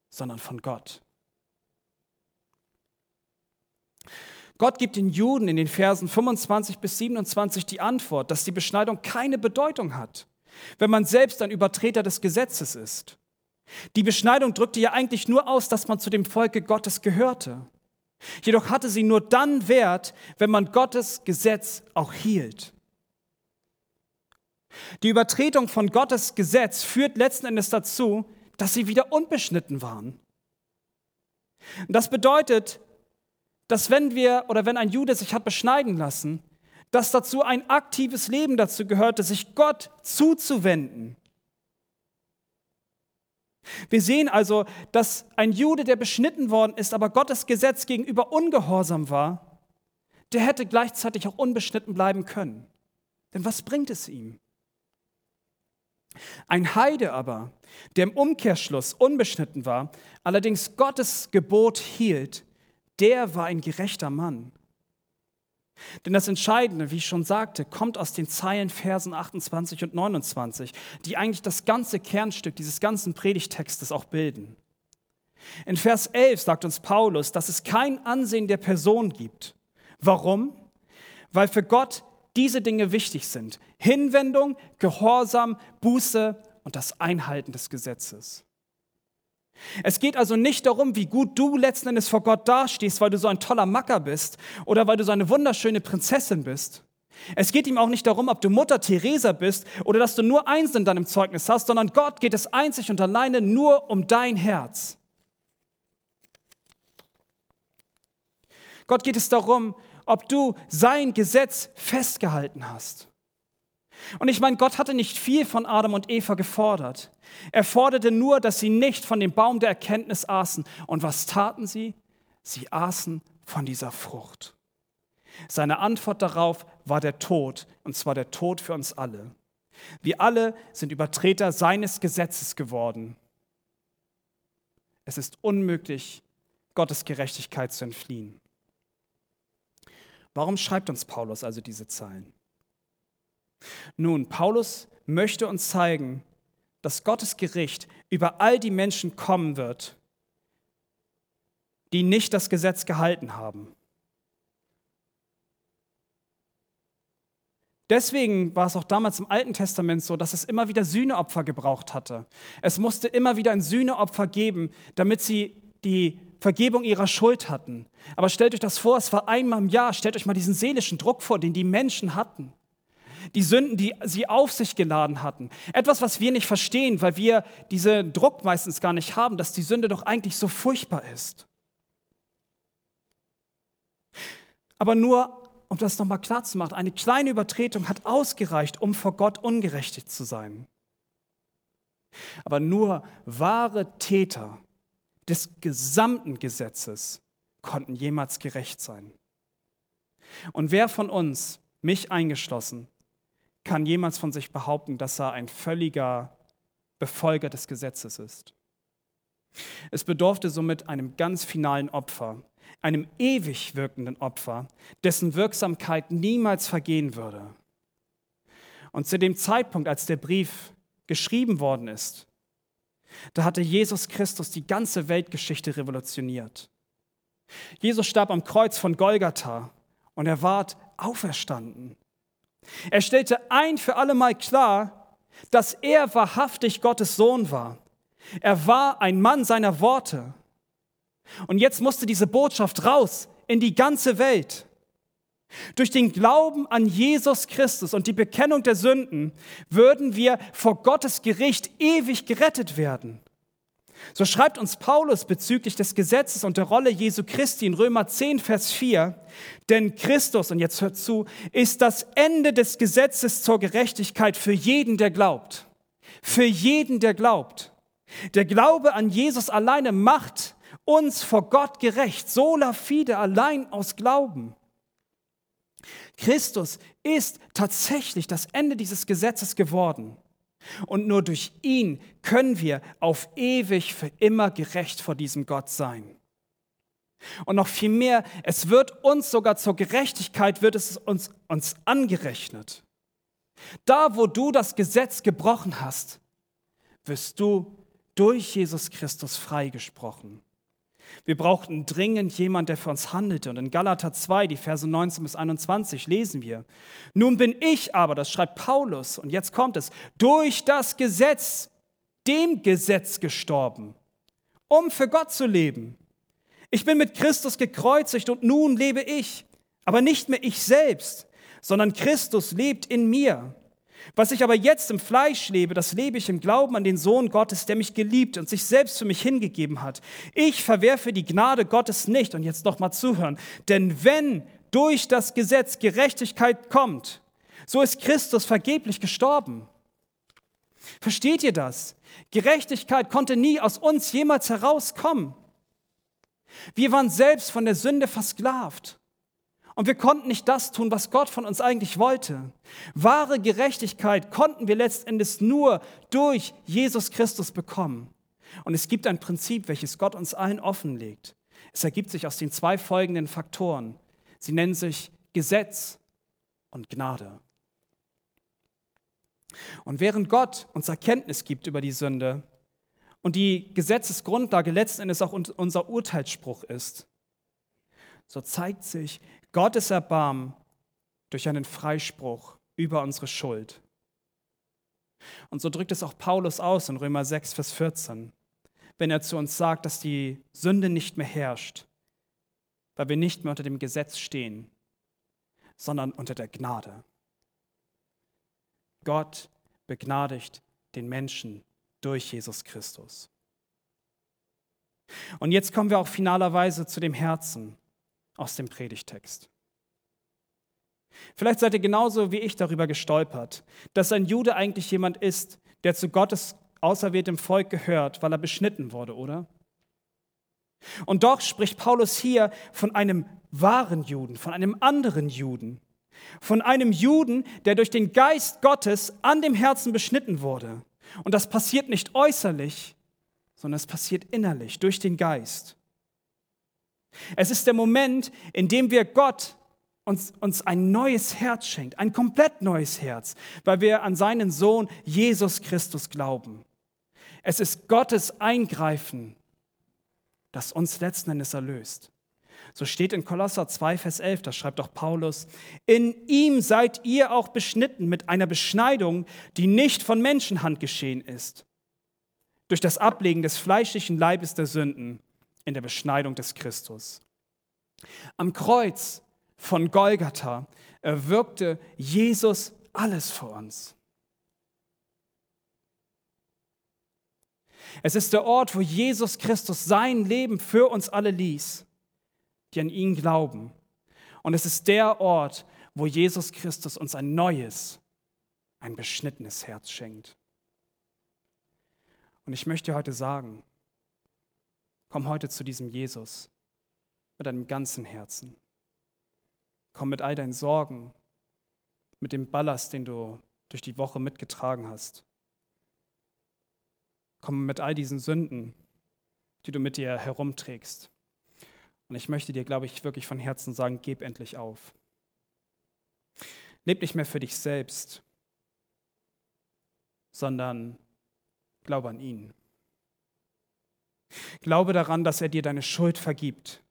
sondern von Gott. Gott gibt den Juden in den Versen 25 bis 27 die Antwort, dass die Beschneidung keine Bedeutung hat, wenn man selbst ein Übertreter des Gesetzes ist. Die Beschneidung drückte ja eigentlich nur aus, dass man zu dem Volke Gottes gehörte. Jedoch hatte sie nur dann Wert, wenn man Gottes Gesetz auch hielt. Die Übertretung von Gottes Gesetz führt letzten Endes dazu, dass sie wieder unbeschnitten waren. Das bedeutet, dass wenn wir oder wenn ein Jude sich hat beschneiden lassen, dass dazu ein aktives Leben dazu gehörte, sich Gott zuzuwenden. Wir sehen also, dass ein Jude, der beschnitten worden ist, aber Gottes Gesetz gegenüber ungehorsam war, der hätte gleichzeitig auch unbeschnitten bleiben können. Denn was bringt es ihm? Ein Heide aber, der im Umkehrschluss unbeschnitten war, allerdings Gottes Gebot hielt, der war ein gerechter Mann. Denn das Entscheidende, wie ich schon sagte, kommt aus den Zeilen Versen 28 und 29, die eigentlich das ganze Kernstück dieses ganzen Predigtextes auch bilden. In Vers 11 sagt uns Paulus, dass es kein Ansehen der Person gibt. Warum? Weil für Gott diese Dinge wichtig sind. Hinwendung, Gehorsam, Buße und das Einhalten des Gesetzes. Es geht also nicht darum, wie gut du letzten Endes vor Gott dastehst, weil du so ein toller Macker bist oder weil du so eine wunderschöne Prinzessin bist. Es geht ihm auch nicht darum, ob du Mutter Teresa bist oder dass du nur eins in deinem Zeugnis hast, sondern Gott geht es einzig und alleine nur um dein Herz. Gott geht es darum, ob du sein Gesetz festgehalten hast. Und ich meine, Gott hatte nicht viel von Adam und Eva gefordert. Er forderte nur, dass sie nicht von dem Baum der Erkenntnis aßen. Und was taten sie? Sie aßen von dieser Frucht. Seine Antwort darauf war der Tod, und zwar der Tod für uns alle. Wir alle sind Übertreter seines Gesetzes geworden. Es ist unmöglich, Gottes Gerechtigkeit zu entfliehen. Warum schreibt uns Paulus also diese Zeilen? Nun, Paulus möchte uns zeigen, dass Gottes Gericht über all die Menschen kommen wird, die nicht das Gesetz gehalten haben. Deswegen war es auch damals im Alten Testament so, dass es immer wieder Sühneopfer gebraucht hatte. Es musste immer wieder ein Sühneopfer geben, damit sie die Vergebung ihrer Schuld hatten. Aber stellt euch das vor, es war einmal im Jahr. Stellt euch mal diesen seelischen Druck vor, den die Menschen hatten die Sünden, die sie auf sich geladen hatten. Etwas, was wir nicht verstehen, weil wir diesen Druck meistens gar nicht haben, dass die Sünde doch eigentlich so furchtbar ist. Aber nur, um das nochmal klar zu machen, eine kleine Übertretung hat ausgereicht, um vor Gott ungerechtigt zu sein. Aber nur wahre Täter des gesamten Gesetzes konnten jemals gerecht sein. Und wer von uns, mich eingeschlossen, kann jemals von sich behaupten, dass er ein völliger Befolger des Gesetzes ist. Es bedurfte somit einem ganz finalen Opfer, einem ewig wirkenden Opfer, dessen Wirksamkeit niemals vergehen würde. Und zu dem Zeitpunkt, als der Brief geschrieben worden ist, da hatte Jesus Christus die ganze Weltgeschichte revolutioniert. Jesus starb am Kreuz von Golgatha und er ward auferstanden. Er stellte ein für allemal klar, dass er wahrhaftig Gottes Sohn war. Er war ein Mann seiner Worte. Und jetzt musste diese Botschaft raus in die ganze Welt. Durch den Glauben an Jesus Christus und die Bekennung der Sünden würden wir vor Gottes Gericht ewig gerettet werden. So schreibt uns Paulus bezüglich des Gesetzes und der Rolle Jesu Christi in Römer 10, Vers 4, denn Christus, und jetzt hört zu, ist das Ende des Gesetzes zur Gerechtigkeit für jeden, der glaubt. Für jeden, der glaubt. Der Glaube an Jesus alleine macht uns vor Gott gerecht, sola fide, allein aus Glauben. Christus ist tatsächlich das Ende dieses Gesetzes geworden. Und nur durch ihn können wir auf ewig für immer gerecht vor diesem Gott sein. Und noch viel mehr, es wird uns sogar zur Gerechtigkeit, wird es uns, uns angerechnet. Da, wo du das Gesetz gebrochen hast, wirst du durch Jesus Christus freigesprochen. Wir brauchten dringend jemand, der für uns handelte. Und in Galater 2, die Verse 19 bis 21 lesen wir. Nun bin ich aber, das schreibt Paulus, und jetzt kommt es, durch das Gesetz, dem Gesetz gestorben, um für Gott zu leben. Ich bin mit Christus gekreuzigt und nun lebe ich, aber nicht mehr ich selbst, sondern Christus lebt in mir. Was ich aber jetzt im Fleisch lebe, das lebe ich im Glauben an den Sohn Gottes, der mich geliebt und sich selbst für mich hingegeben hat. Ich verwerfe die Gnade Gottes nicht. Und jetzt noch mal zuhören. Denn wenn durch das Gesetz Gerechtigkeit kommt, so ist Christus vergeblich gestorben. Versteht ihr das? Gerechtigkeit konnte nie aus uns jemals herauskommen. Wir waren selbst von der Sünde versklavt. Und wir konnten nicht das tun, was Gott von uns eigentlich wollte. Wahre Gerechtigkeit konnten wir letztendlich nur durch Jesus Christus bekommen. Und es gibt ein Prinzip, welches Gott uns allen offenlegt. Es ergibt sich aus den zwei folgenden Faktoren. Sie nennen sich Gesetz und Gnade. Und während Gott uns Erkenntnis gibt über die Sünde und die Gesetzesgrundlage letzten Endes auch unser Urteilsspruch ist, so zeigt sich Gottes Erbarmen durch einen Freispruch über unsere Schuld. Und so drückt es auch Paulus aus in Römer 6, Vers 14, wenn er zu uns sagt, dass die Sünde nicht mehr herrscht, weil wir nicht mehr unter dem Gesetz stehen, sondern unter der Gnade. Gott begnadigt den Menschen durch Jesus Christus. Und jetzt kommen wir auch finalerweise zu dem Herzen aus dem Predigtext. Vielleicht seid ihr genauso wie ich darüber gestolpert, dass ein Jude eigentlich jemand ist, der zu Gottes auserwähltem Volk gehört, weil er beschnitten wurde, oder? Und doch spricht Paulus hier von einem wahren Juden, von einem anderen Juden, von einem Juden, der durch den Geist Gottes an dem Herzen beschnitten wurde. Und das passiert nicht äußerlich, sondern es passiert innerlich, durch den Geist. Es ist der Moment, in dem wir Gott uns, uns ein neues Herz schenkt, ein komplett neues Herz, weil wir an seinen Sohn Jesus Christus glauben. Es ist Gottes Eingreifen, das uns letzten Endes erlöst. So steht in Kolosser 2, Vers 11, da schreibt auch Paulus, in ihm seid ihr auch beschnitten mit einer Beschneidung, die nicht von Menschenhand geschehen ist, durch das Ablegen des fleischlichen Leibes der Sünden in der Beschneidung des Christus. Am Kreuz von Golgatha erwirkte Jesus alles für uns. Es ist der Ort, wo Jesus Christus sein Leben für uns alle ließ, die an ihn glauben. Und es ist der Ort, wo Jesus Christus uns ein neues, ein beschnittenes Herz schenkt. Und ich möchte heute sagen, Komm heute zu diesem Jesus mit deinem ganzen Herzen. Komm mit all deinen Sorgen, mit dem Ballast, den du durch die Woche mitgetragen hast. Komm mit all diesen Sünden, die du mit dir herumträgst. Und ich möchte dir, glaube ich, wirklich von Herzen sagen, gib endlich auf. Leb nicht mehr für dich selbst, sondern glaube an ihn. Glaube daran, dass er dir deine Schuld vergibt.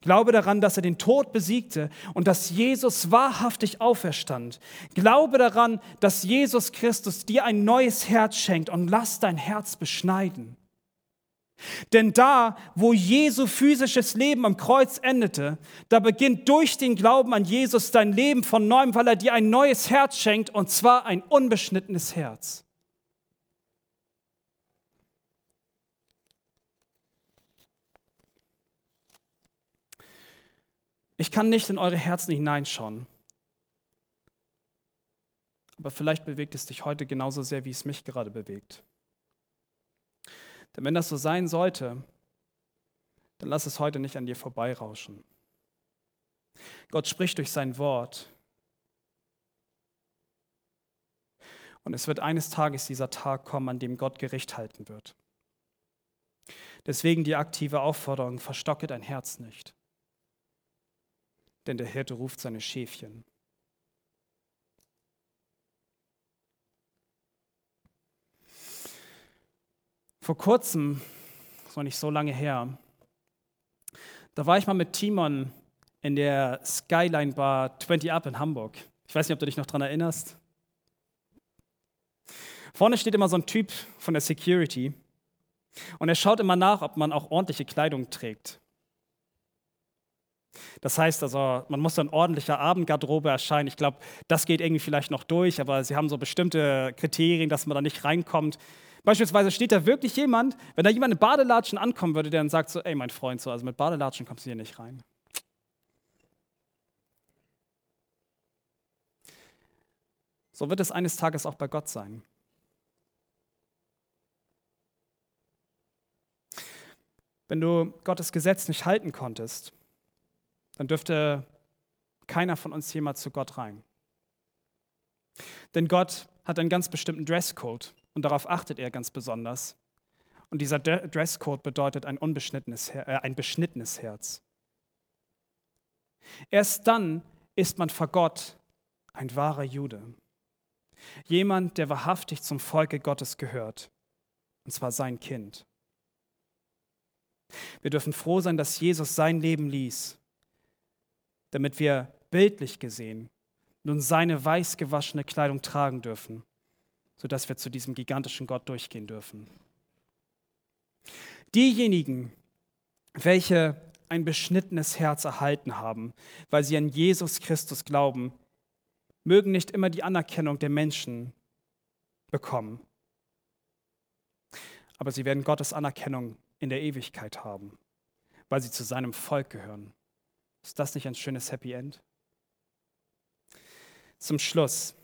Glaube daran, dass er den Tod besiegte und dass Jesus wahrhaftig auferstand. Glaube daran, dass Jesus Christus dir ein neues Herz schenkt und lass dein Herz beschneiden. Denn da, wo Jesu physisches Leben am Kreuz endete, da beginnt durch den Glauben an Jesus dein Leben von neuem, weil er dir ein neues Herz schenkt, und zwar ein unbeschnittenes Herz. Ich kann nicht in eure Herzen hineinschauen. Aber vielleicht bewegt es dich heute genauso sehr, wie es mich gerade bewegt. Denn wenn das so sein sollte, dann lass es heute nicht an dir vorbeirauschen. Gott spricht durch sein Wort. Und es wird eines Tages dieser Tag kommen, an dem Gott Gericht halten wird. Deswegen die aktive Aufforderung, verstocke dein Herz nicht denn der Hirte ruft seine Schäfchen. Vor kurzem, das war nicht so lange her, da war ich mal mit Timon in der Skyline Bar 20 Up in Hamburg. Ich weiß nicht, ob du dich noch daran erinnerst. Vorne steht immer so ein Typ von der Security und er schaut immer nach, ob man auch ordentliche Kleidung trägt. Das heißt also, man muss in ordentlicher Abendgarderobe erscheinen. Ich glaube, das geht irgendwie vielleicht noch durch, aber sie haben so bestimmte Kriterien, dass man da nicht reinkommt. Beispielsweise steht da wirklich jemand, wenn da jemand in Badelatschen ankommen würde, der dann sagt so, ey mein Freund, so, also mit Badelatschen kommst du hier nicht rein. So wird es eines Tages auch bei Gott sein. Wenn du Gottes Gesetz nicht halten konntest, dann dürfte keiner von uns jemals zu Gott rein. Denn Gott hat einen ganz bestimmten Dresscode und darauf achtet er ganz besonders. Und dieser Dresscode bedeutet ein, unbeschnittenes, äh, ein beschnittenes Herz. Erst dann ist man vor Gott ein wahrer Jude. Jemand, der wahrhaftig zum Volke Gottes gehört, und zwar sein Kind. Wir dürfen froh sein, dass Jesus sein Leben ließ, damit wir bildlich gesehen nun seine weiß gewaschene Kleidung tragen dürfen, sodass wir zu diesem gigantischen Gott durchgehen dürfen. Diejenigen, welche ein beschnittenes Herz erhalten haben, weil sie an Jesus Christus glauben, mögen nicht immer die Anerkennung der Menschen bekommen. Aber sie werden Gottes Anerkennung in der Ewigkeit haben, weil sie zu seinem Volk gehören. Ist das nicht ein schönes Happy End? Zum Schluss.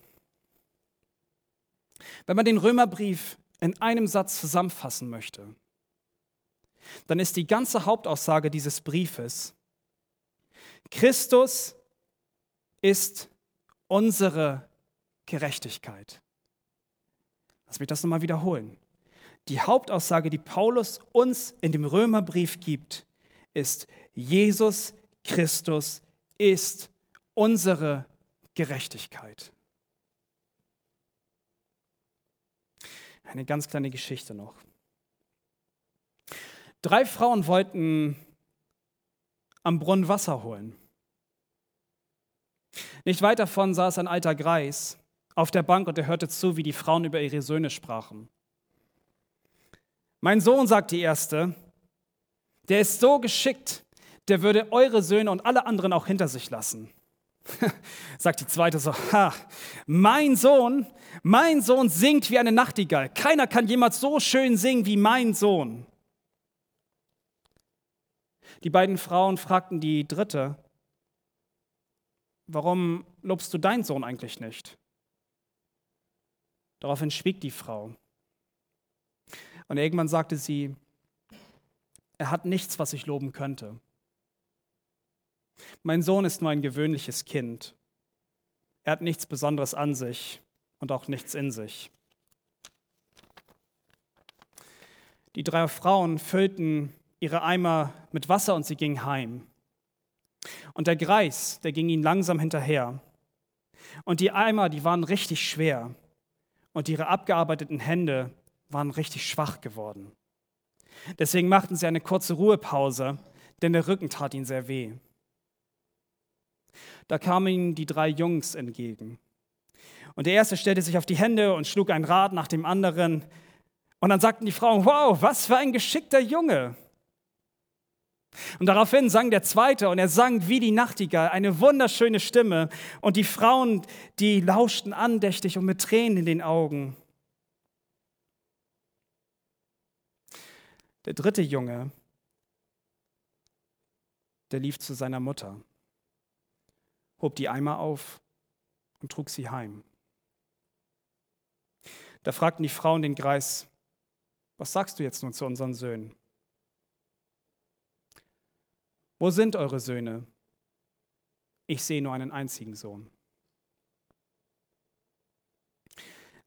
Wenn man den Römerbrief in einem Satz zusammenfassen möchte, dann ist die ganze Hauptaussage dieses Briefes, Christus ist unsere Gerechtigkeit. Lass mich das nochmal wiederholen. Die Hauptaussage, die Paulus uns in dem Römerbrief gibt, ist, Jesus Christus ist unsere Gerechtigkeit. Eine ganz kleine Geschichte noch. Drei Frauen wollten am Brunnen Wasser holen. Nicht weit davon saß ein alter Greis auf der Bank und er hörte zu, wie die Frauen über ihre Söhne sprachen. Mein Sohn, sagt die erste, der ist so geschickt, der würde eure Söhne und alle anderen auch hinter sich lassen. sagt die zweite so, ha, mein Sohn, mein Sohn singt wie eine Nachtigall. Keiner kann jemals so schön singen wie mein Sohn. Die beiden Frauen fragten die dritte, warum lobst du deinen Sohn eigentlich nicht? Daraufhin schwieg die Frau. Und irgendwann sagte sie, er hat nichts, was ich loben könnte. Mein Sohn ist nur ein gewöhnliches Kind. Er hat nichts Besonderes an sich und auch nichts in sich. Die drei Frauen füllten ihre Eimer mit Wasser und sie gingen heim. Und der Greis, der ging ihnen langsam hinterher. Und die Eimer, die waren richtig schwer. Und ihre abgearbeiteten Hände waren richtig schwach geworden. Deswegen machten sie eine kurze Ruhepause, denn der Rücken tat ihnen sehr weh. Da kamen ihnen die drei Jungs entgegen. Und der erste stellte sich auf die Hände und schlug ein Rad nach dem anderen. Und dann sagten die Frauen, wow, was für ein geschickter Junge. Und daraufhin sang der zweite und er sang wie die Nachtigall, eine wunderschöne Stimme. Und die Frauen, die lauschten andächtig und mit Tränen in den Augen. Der dritte Junge, der lief zu seiner Mutter, hob die Eimer auf und trug sie heim. Da fragten die Frauen den Greis, was sagst du jetzt nun zu unseren Söhnen? Wo sind eure Söhne? Ich sehe nur einen einzigen Sohn.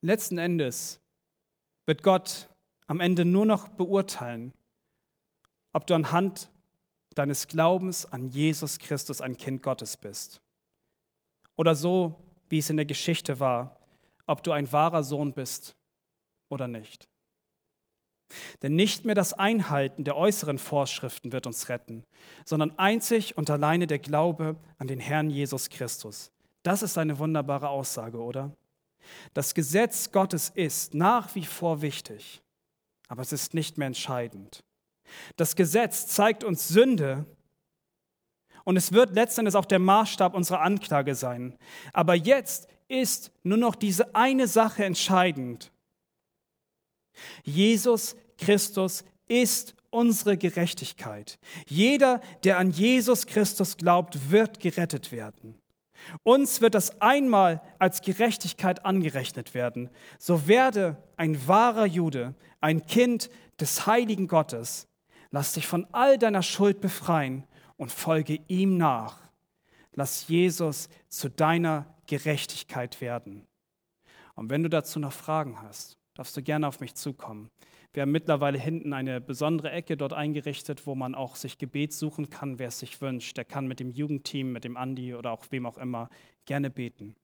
Letzten Endes wird Gott am Ende nur noch beurteilen, ob du anhand deines Glaubens an Jesus Christus ein Kind Gottes bist. Oder so, wie es in der Geschichte war, ob du ein wahrer Sohn bist oder nicht. Denn nicht mehr das Einhalten der äußeren Vorschriften wird uns retten, sondern einzig und alleine der Glaube an den Herrn Jesus Christus. Das ist eine wunderbare Aussage, oder? Das Gesetz Gottes ist nach wie vor wichtig aber es ist nicht mehr entscheidend. Das Gesetz zeigt uns Sünde Und es wird letztendlich auch der Maßstab unserer Anklage sein. Aber jetzt ist nur noch diese eine Sache entscheidend. Jesus Christus ist unsere Gerechtigkeit. Jeder, der an Jesus Christus glaubt, wird gerettet werden. Uns wird das einmal als Gerechtigkeit angerechnet werden. So werde ein wahrer Jude, ein Kind des heiligen Gottes. Lass dich von all deiner Schuld befreien und folge ihm nach. Lass Jesus zu deiner Gerechtigkeit werden. Und wenn du dazu noch Fragen hast, darfst du gerne auf mich zukommen. Wir haben mittlerweile hinten eine besondere Ecke dort eingerichtet, wo man auch sich Gebet suchen kann, wer es sich wünscht. Der kann mit dem Jugendteam, mit dem Andi oder auch wem auch immer gerne beten.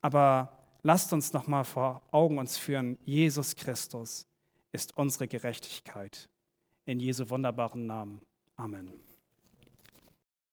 Aber lasst uns nochmal vor Augen uns führen, Jesus Christus ist unsere Gerechtigkeit. In Jesu wunderbaren Namen. Amen.